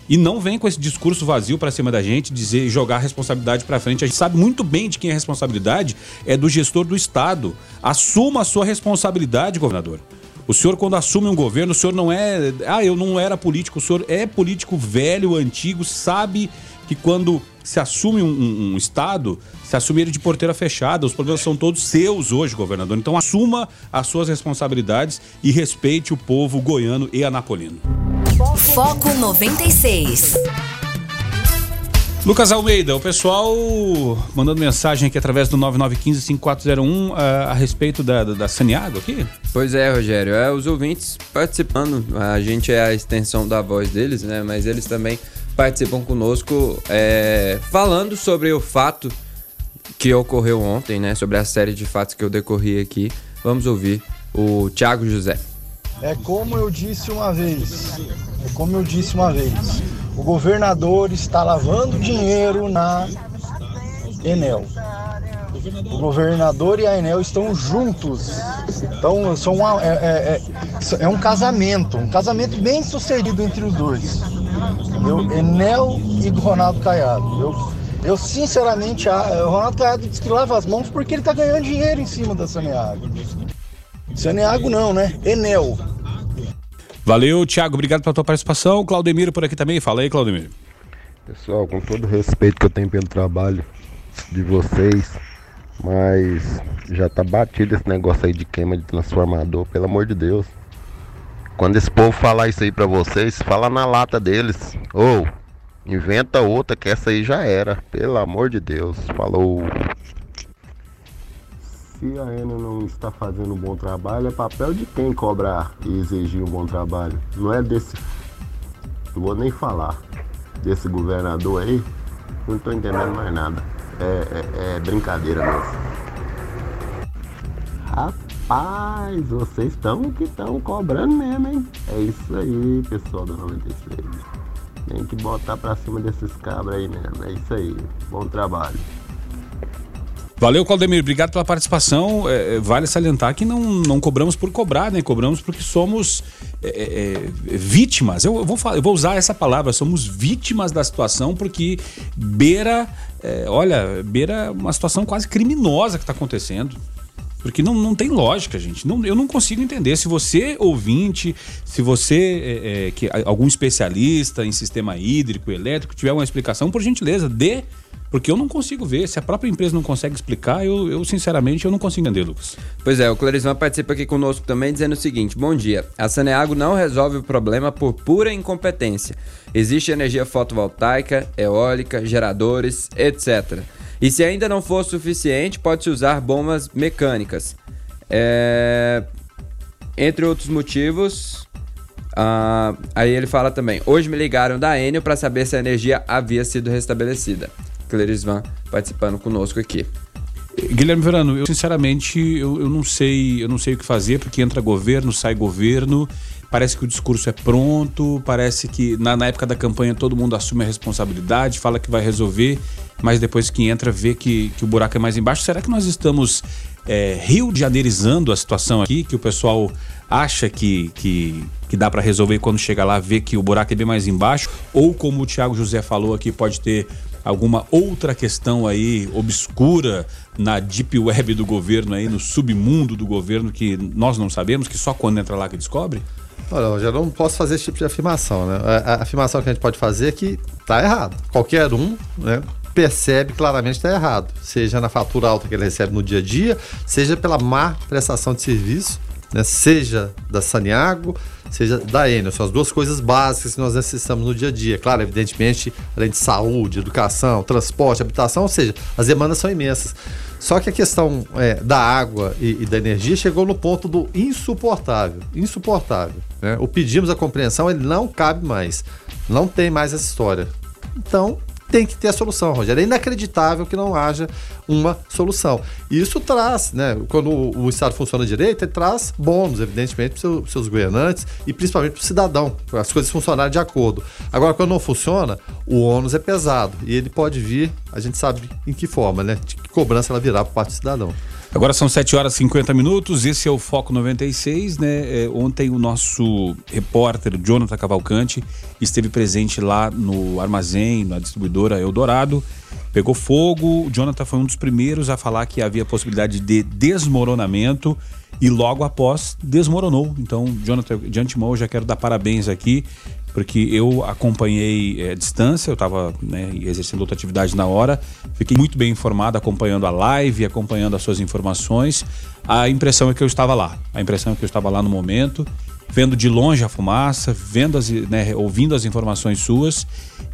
E não vem com esse discurso vazio para cima da gente, dizer jogar a responsabilidade para frente. A gente sabe muito bem de quem é a responsabilidade, é do gestor do Estado. Assuma a sua responsabilidade, governador. O senhor, quando assume um governo, o senhor não é. Ah, eu não era político. O senhor é político velho, antigo, sabe que quando se assume um, um, um, Estado, se assume ele de porteira fechada. Os problemas são todos seus hoje, governador. Então assuma as suas responsabilidades e respeite o povo goiano e anapolino. Foco 96. Lucas Almeida, o pessoal mandando mensagem aqui através do 9915-5401 a, a, respeito da, da, da Saniago aqui? Pois é, Rogério. É, os ouvintes participando, a gente é a extensão da voz deles, né? Mas eles também participam conosco é, falando sobre o fato que ocorreu ontem, né? Sobre a série de fatos que eu decorri aqui. Vamos ouvir o Thiago José. É como eu disse uma vez, como eu disse uma vez, o governador está lavando dinheiro na Enel. O governador e a Enel estão juntos. Então, são uma, é, é, é, é um casamento, um casamento bem sucedido entre os dois. Enel e Ronaldo Caiado. Eu, eu sinceramente, o Ronaldo Caiado diz que lava as mãos porque ele está ganhando dinheiro em cima da Saneago. Saneago não, né? Enel. Valeu, Thiago. Obrigado pela tua participação. Claudemiro por aqui também. Fala aí, Claudemiro. Pessoal, com todo o respeito que eu tenho pelo trabalho de vocês, mas já tá batido esse negócio aí de queima de transformador, pelo amor de Deus. Quando esse povo falar isso aí pra vocês, fala na lata deles. Ou, oh, inventa outra que essa aí já era. Pelo amor de Deus. Falou. Se a Ana não está fazendo um bom trabalho, é papel de quem cobrar e exigir um bom trabalho. Não é desse. Não vou nem falar. Desse governador aí. Não estou entendendo mais nada. É, é, é brincadeira mesmo. Rapaz. Vocês estão que estão cobrando mesmo, hein? É isso aí, pessoal da 96. Tem que botar pra cima desses cabras aí mesmo. É isso aí. Bom trabalho. Valeu, Claudemir. Obrigado pela participação. É, é, vale salientar que não, não cobramos por cobrar, né? Cobramos porque somos é, é, é vítimas. Eu, vou, eu vou usar essa palavra. Somos vítimas da situação porque beira, é, olha, beira uma situação quase criminosa que está acontecendo. Porque não, não tem lógica, gente. Não, eu não consigo entender. Se você, ouvinte, se você, que, algum especialista em sistema hídrico, elétrico, tiver uma explicação, por gentileza, dê. Porque eu não consigo ver. Se a própria empresa não consegue explicar, eu, eu sinceramente, eu não consigo entender, Lucas. Pois é, o Clarisman participa aqui conosco também dizendo o seguinte: Bom dia. A Saneago não resolve o problema por pura incompetência. Existe energia fotovoltaica, eólica, geradores, etc. E se ainda não for suficiente, pode-se usar bombas mecânicas. É... entre outros motivos, ah, aí ele fala também: hoje me ligaram da Enel para saber se a energia havia sido restabelecida. Clerisvan participando conosco aqui. Guilherme Verano, eu sinceramente eu, eu não sei, eu não sei o que fazer porque entra governo, sai governo. Parece que o discurso é pronto, parece que na, na época da campanha todo mundo assume a responsabilidade, fala que vai resolver, mas depois que entra vê que, que o buraco é mais embaixo. Será que nós estamos é, Rio de Janeirizando a situação aqui, que o pessoal acha que, que, que dá para resolver quando chega lá vê que o buraco é bem mais embaixo? Ou como o Tiago José falou aqui, pode ter alguma outra questão aí obscura na deep web do governo aí, no submundo do governo que nós não sabemos, que só quando entra lá que descobre? Olha, eu já não posso fazer esse tipo de afirmação, né? A, afirmação que a gente pode fazer é que tá errado. Qualquer um, né? percebe claramente que está errado, seja na fatura alta que ele recebe no dia a dia, seja pela má prestação de serviço, né? seja da Saniago, seja da Enel. São as duas coisas básicas que nós necessitamos no dia a dia. Claro, evidentemente, além de saúde, educação, transporte, habitação, ou seja, as demandas são imensas. Só que a questão é, da água e, e, da energia chegou no ponto do insuportável. Insuportável. Né? O pedimos a compreensão, ele não cabe mais. Não tem mais essa história. Então, tem que ter a solução, Rogério. É inacreditável que não haja uma solução. E isso traz, né? Quando o Estado funciona direito, ele traz bônus, evidentemente, para os seus governantes e principalmente para o cidadão, para as coisas funcionarem de acordo. Agora, quando não funciona, o ônus é pesado e ele pode vir, a gente sabe em que forma, né? De que cobrança ela virá por parte do cidadão. Agora são 7 horas e 50 minutos, esse é o Foco 96, né? É, ontem o nosso repórter Jonathan Cavalcante esteve presente lá no armazém, na distribuidora Eldorado, pegou fogo. O Jonathan foi um dos primeiros a falar que havia possibilidade de desmoronamento e logo após desmoronou. Então, Jonathan, de antemão, eu já quero dar parabéns aqui porque eu acompanhei é, distância, eu estava né, exercendo outra atividade na hora, fiquei muito bem informado, acompanhando a live, acompanhando as suas informações. A impressão é que eu estava lá, a impressão é que eu estava lá no momento, vendo de longe a fumaça, vendo as, né, ouvindo as informações suas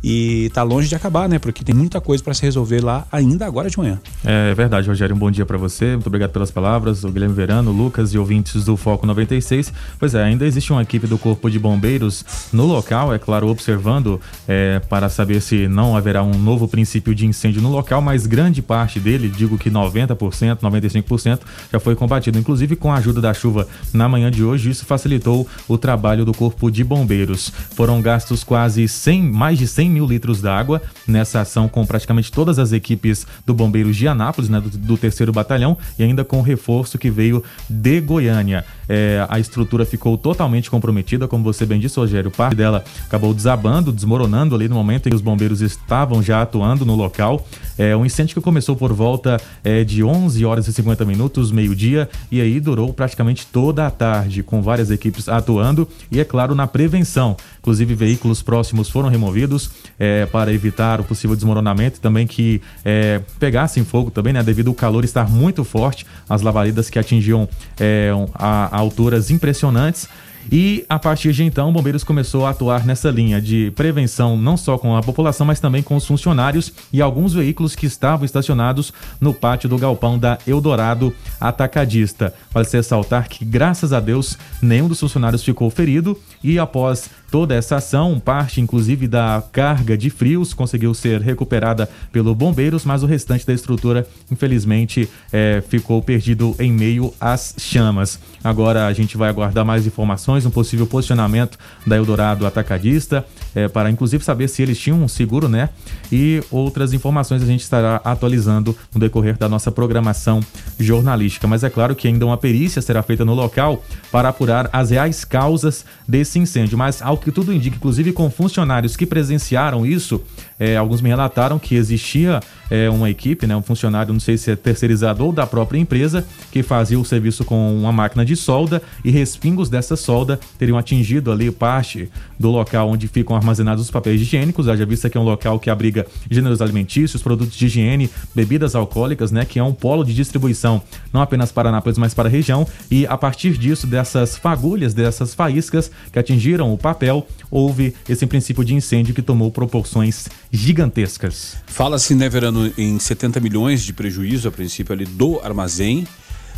e tá longe de acabar, né? Porque tem muita coisa para se resolver lá ainda agora de manhã. É verdade, Rogério. Um bom dia para você. Muito obrigado pelas palavras. O Guilherme Verano, Lucas e ouvintes do Foco 96. Pois é, ainda existe uma equipe do Corpo de Bombeiros no local, é claro, observando é, para saber se não haverá um novo princípio de incêndio no local, mas grande parte dele, digo que 90%, 95%, já foi combatido. Inclusive com a ajuda da chuva na manhã de hoje, isso facilitou o trabalho do Corpo de Bombeiros. Foram gastos quase 100, mais de 100 mil litros d'água nessa ação com praticamente todas as equipes do Bombeiros de Anápolis, né, do, do terceiro batalhão, e ainda com o reforço que veio de Goiânia. É, a estrutura ficou totalmente comprometida, como você bem disse, Rogério. Parte dela acabou desabando, desmoronando ali no momento em que os bombeiros estavam já atuando no local. É um incêndio que começou por volta é, de 11 horas e 50 minutos, meio-dia, e aí durou praticamente toda a tarde, com várias equipes atuando e, é claro, na prevenção. Inclusive, veículos próximos foram removidos é, para evitar o possível desmoronamento e também que é, pegassem fogo também, né? Devido ao calor estar muito forte, as lavaridas que atingiam é, a, a alturas impressionantes. E a partir de então, Bombeiros começou a atuar nessa linha de prevenção, não só com a população, mas também com os funcionários e alguns veículos que estavam estacionados no pátio do galpão da Eldorado Atacadista. Vale ressaltar que, graças a Deus, nenhum dos funcionários ficou ferido e após toda essa ação, parte inclusive da carga de frios conseguiu ser recuperada pelo bombeiros, mas o restante da estrutura, infelizmente, é, ficou perdido em meio às chamas. Agora a gente vai aguardar mais informações, um possível posicionamento da Eldorado Atacadista, é, para inclusive saber se eles tinham um seguro, né? E outras informações a gente estará atualizando no decorrer da nossa programação jornalística. Mas é claro que ainda uma perícia será feita no local para apurar as reais causas desse incêndio. Mas ao que tudo indica, inclusive com funcionários que presenciaram isso, é, alguns me relataram que existia é, uma equipe, né, um funcionário, não sei se é terceirizado ou da própria empresa, que fazia o serviço com uma máquina de solda e respingos dessa solda teriam atingido ali parte do local onde ficam armazenados os papéis higiênicos. Haja vista que é um local que abriga gêneros alimentícios, produtos de higiene, bebidas alcoólicas, né, que é um polo de distribuição não apenas para Anápolis, mas para a região. E a partir disso, dessas fagulhas, dessas faíscas que atingiram o papel, houve esse princípio de incêndio que tomou proporções gigantescas. Fala-se, né, Verano, em 70 milhões de prejuízo a princípio ali do armazém.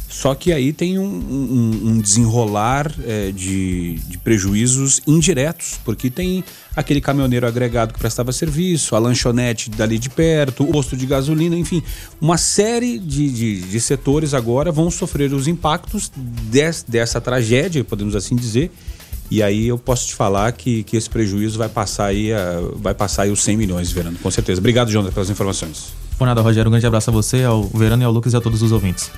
Só que aí tem um, um, um desenrolar é, de, de prejuízos indiretos, porque tem aquele caminhoneiro agregado que prestava serviço, a lanchonete dali de perto, o posto de gasolina, enfim, uma série de, de, de setores agora vão sofrer os impactos des, dessa tragédia, podemos assim dizer. E aí eu posso te falar que, que esse prejuízo vai passar aí, a, vai passar aí os 100 milhões, Verano, com certeza. Obrigado, Jonathan, pelas informações. Por nada, Rogério. Um grande abraço a você, ao Verano e ao Lucas e a todos os ouvintes.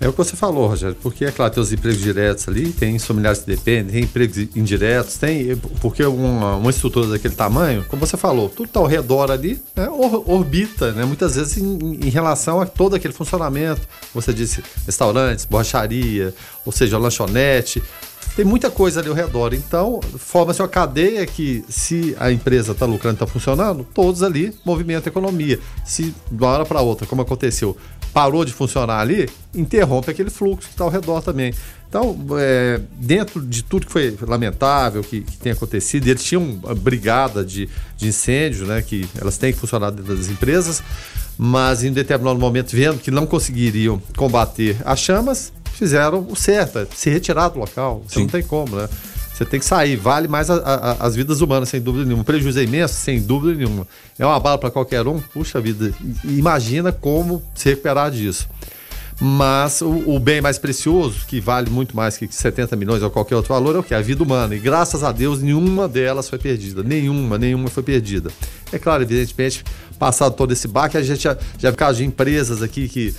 É o que você falou, Rogério, porque é claro, tem os empregos diretos ali, tem familiares que dependem, tem empregos indiretos, tem. Porque uma, uma estrutura daquele tamanho, como você falou, tudo está ao redor ali, né, orbita, né? Muitas vezes em, em, relação a todo aquele funcionamento. Você disse restaurantes, borracharia, ou seja, lanchonete. Tem muita coisa ali ao redor. Então, forma-se uma cadeia que, se a empresa está lucrando, está funcionando, todos ali movimentam a economia. Se de uma hora para outra, como aconteceu, parou de funcionar ali, interrompe aquele fluxo que está ao redor também. Então, é, dentro de tudo que foi lamentável que, que tem acontecido, eles tinham uma brigada de, de incêndio, né, que elas têm que funcionar dentro das empresas, mas em determinado momento, vendo que não conseguiriam combater as chamas, fizeram o certo, é se retirar do local. Você Sim. não tem como, né? Você tem que sair. Vale mais a, a, as vidas humanas, sem dúvida nenhuma. Prejuízo é imenso, sem dúvida nenhuma. É uma bala para qualquer um. Puxa vida, imagina como se recuperar disso. Mas o, o, bem mais precioso, que vale muito mais que 70 milhões ou qualquer outro valor, é o que? A vida humana. E graças a Deus, nenhuma delas foi perdida. Nenhuma, nenhuma foi perdida. É claro, evidentemente, passado todo esse baque, a gente já, já viu casos de empresas aqui que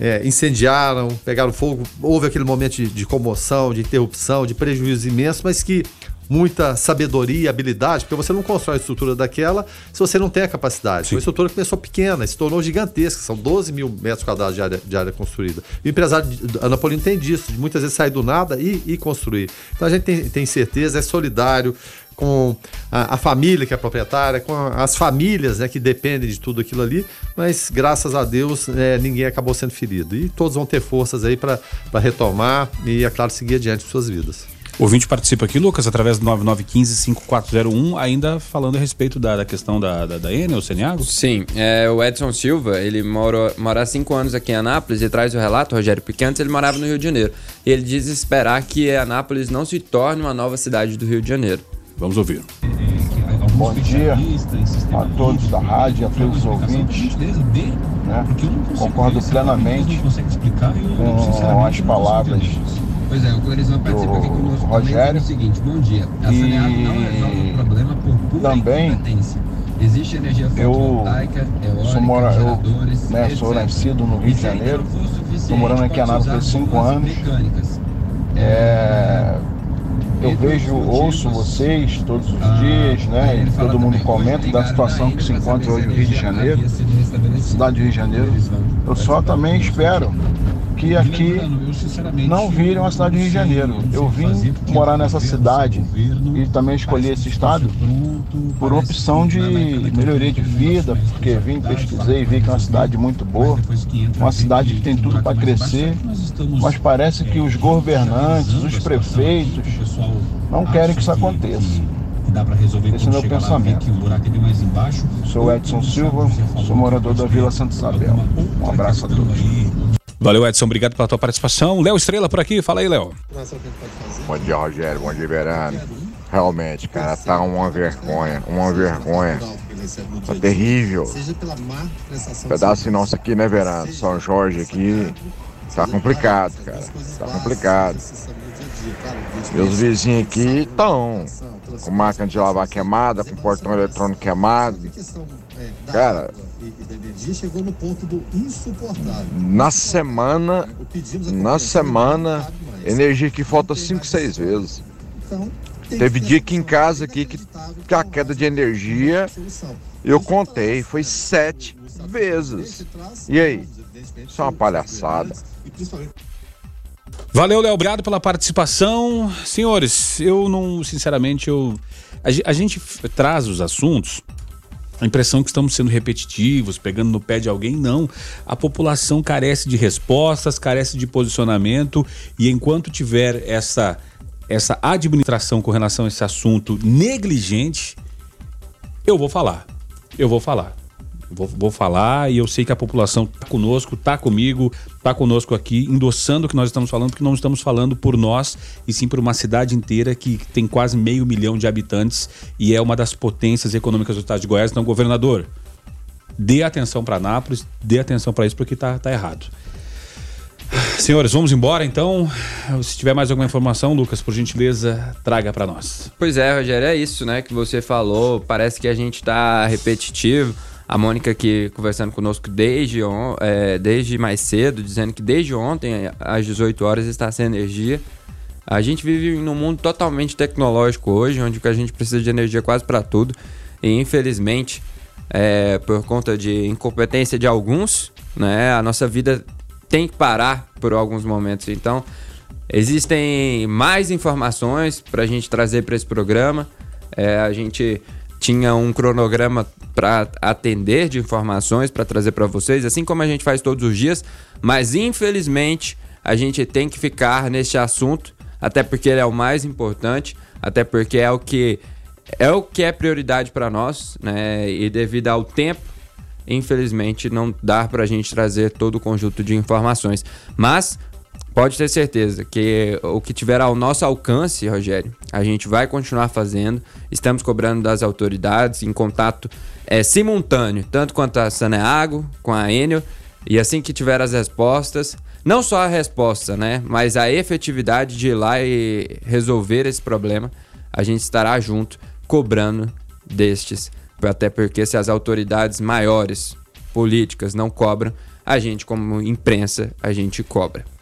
é, incendiaram, pegaram fogo, houve aquele momento de, de, comoção, de interrupção, de prejuízo imenso, mas que muita sabedoria, habilidade, porque você não constrói a estrutura daquela se você não tem a capacidade. Sim. Uma estrutura que começou pequena, se tornou gigantesca, são 12 mil metros quadrados de área, de área construída. E o empresário Anapolino tem disso, de muitas vezes sair do nada e, e construir. Então a gente tem, tem certeza, é solidário, com a, a, família que é proprietária, com a, as famílias né, que dependem de tudo aquilo ali, mas graças a Deus é, ninguém acabou sendo ferido. E todos vão ter forças aí para retomar e, é claro, seguir adiante suas vidas. O ouvinte participa aqui, Lucas, através do 9915-5401, ainda falando a respeito da, da questão da, da, da Enel, Seniago? Sim, é, o Edson Silva, ele mora, mora há cinco anos aqui em Anápolis e traz o relato, Rogério, porque antes ele morava no Rio de Janeiro. E ele diz esperar que Anápolis não se torne uma nova cidade do Rio de Janeiro. Vamos ouvir. Bom dia a todos da rádio, a todos os ouvintes. Né? Concordo plenamente com as palavras Pois é, o Clarisma participa aqui conosco Rogério. seguinte, bom dia. E... não resolve o problema por pura também Existe energia fotovoltaica, eu sou, mora, eu, né, sou nascido no Rio de Janeiro, estou morando aqui há cinco anos. É, eu vejo, ouço vocês todos os ah, dias, né? E todo mundo comenta da situação que se encontra hoje no Rio de Janeiro, cidade do Rio de Janeiro. Eu só também espero que aqui não virem a cidade do Rio de Janeiro. Eu vim morar nessa cidade e também escolhi esse estado por opção de melhoria de vida, porque vim, pesquisei e vi que é uma cidade muito boa, uma cidade que tem tudo para crescer, mas parece que os governantes, os prefeitos, não querem que isso aconteça. Esse é o meu pensamento. Sou Edson Silva, sou morador da Vila Santa Isabel. Um abraço a todos. Valeu, Edson. Obrigado pela tua participação. Léo Estrela por aqui. Fala aí, Léo. Bom dia, Rogério. Bom dia, Verano. Realmente, cara, tá uma vergonha. Uma vergonha. Tá terrível. Pedaço nosso aqui, né, Verano? São Jorge aqui. Tá complicado, cara. Tá complicado. Meus vizinhos aqui estão com máquina de lavar queimada, com portão eletrônico queimado. Cara, chegou no ponto do insuportável. Na semana, na semana, energia que falta 5, 6 vezes. Então, Teve dia aqui em casa aqui que, a queda de energia eu contei, foi sete vezes. E aí? Isso é uma palhaçada. Valeu, Léo, obrigado pela participação. Senhores, eu não, sinceramente, eu a gente traz os assuntos a impressão que estamos sendo repetitivos, pegando no pé de alguém, não. A população carece de respostas, carece de posicionamento e enquanto tiver essa essa administração com relação a esse assunto negligente, eu vou falar. Eu vou falar. Vou, vou falar e eu sei que a população tá conosco, tá comigo, tá conosco aqui, endossando o que nós estamos falando, porque não estamos falando por nós, e sim por uma cidade inteira que tem quase meio milhão de habitantes e é uma das potências econômicas do estado de Goiás. Então, governador, dê atenção para Nápoles, dê atenção para isso, porque tá, tá errado. Senhores, vamos embora então. Se tiver mais alguma informação, Lucas, por gentileza, traga para nós. Pois é, Rogério, é isso, né, que você falou. Parece que a gente tá repetitivo. A Mônica aqui conversando conosco desde, on, é, desde mais cedo, dizendo que desde ontem, às 18 horas, está sem energia. A gente vive num mundo totalmente tecnológico hoje, onde a gente precisa de energia quase para tudo. E infelizmente, é, por conta de incompetência de alguns, né, a nossa vida tem que parar por alguns momentos. Então, existem mais informações para a gente trazer para esse programa. É, a gente tinha um cronograma para atender de informações para trazer para vocês, assim como a gente faz todos os dias, mas infelizmente a gente tem que ficar neste assunto, até porque ele é o mais importante, até porque é o que é o que é prioridade para nós, né? E devido ao tempo infelizmente não dá para a gente trazer todo o conjunto de informações. Mas pode ter certeza que o que tiver ao nosso alcance, Rogério, a gente vai continuar fazendo. Estamos cobrando das autoridades em contato é, simultâneo, tanto quanto a Saneago, com a Enel, e assim que tiver as respostas, não só a resposta, né, mas a efetividade de ir lá e resolver esse problema, a gente estará junto cobrando destes até porque se as autoridades maiores políticas não cobram, a gente como imprensa, a gente cobra.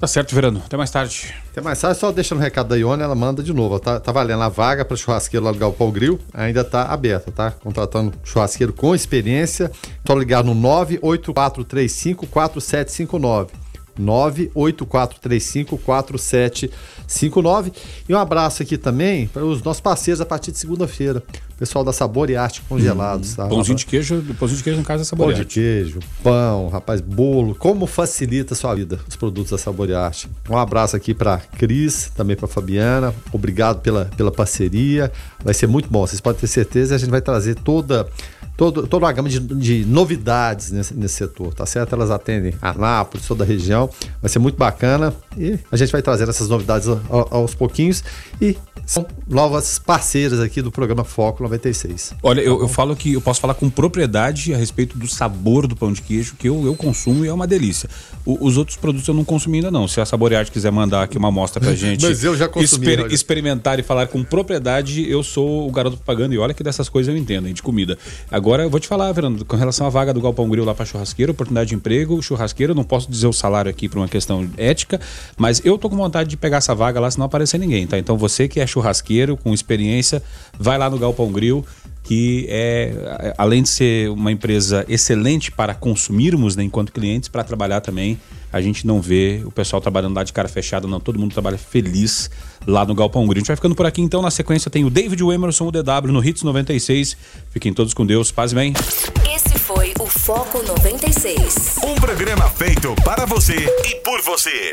Tá certo, Verano. Até mais tarde. Até mais tarde. Só deixando o recado da Ione, ela manda de novo. Tá, tá valendo a vaga para churrasqueiro lá do Galpão Grill. Ainda tá aberta, tá? Contratando churrasqueiro com experiência. Só ligar no 98435 4759. 984354759. E um abraço aqui também para os nossos parceiros a partir de segunda-feira. Pessoal da Sabor e Arte Congelados. Hum, tá? Pãozinho de queijo, pãozinho de queijo em casa da Sabor Pão de queijo, pão, rapaz, bolo. Como facilita a sua vida os produtos da Sabor e Arte. Um abraço aqui para Cris, também para Fabiana. Obrigado pela, pela parceria. Vai ser muito bom. Vocês podem ter certeza. A gente vai trazer toda todo, toda uma gama de, de novidades nesse, nesse, setor, tá certo? Elas atendem Anápolis, toda a região, vai ser muito bacana e a gente vai trazer essas novidades aos pouquinhos e são novas parceiras aqui do programa Foco 96. Olha, eu, eu falo que eu posso falar com propriedade a respeito do sabor do pão de queijo, que eu, eu consumo e é uma delícia. O, os outros produtos eu não consumi ainda não. Se a Saborearte quiser mandar aqui uma amostra pra gente Mas eu já consumi, exper, experimentar e falar com propriedade, eu sou o garoto propaganda e olha que dessas coisas eu entendo, hein, de comida. Agora eu vou te falar, Fernando, com relação à vaga do Galpão Grill lá para churrasqueiro, oportunidade de emprego, churrasqueiro, não posso dizer o salário aqui por uma questão ética, mas eu tô com vontade de pegar essa vaga lá se não aparecer ninguém, tá? Então você que é churrasqueiro com experiência, vai lá no Galpão Grill que é, além de ser uma empresa excelente para consumirmos né, enquanto clientes, para trabalhar também, a gente não vê o pessoal trabalhando lá de cara fechada, não. Todo mundo trabalha feliz lá no Galpão Green. A gente vai ficando por aqui então. Na sequência tem o David Emerson, o DW, no Hits 96. Fiquem todos com Deus. Paz bem. Esse foi o Foco 96. Um programa feito para você e por você.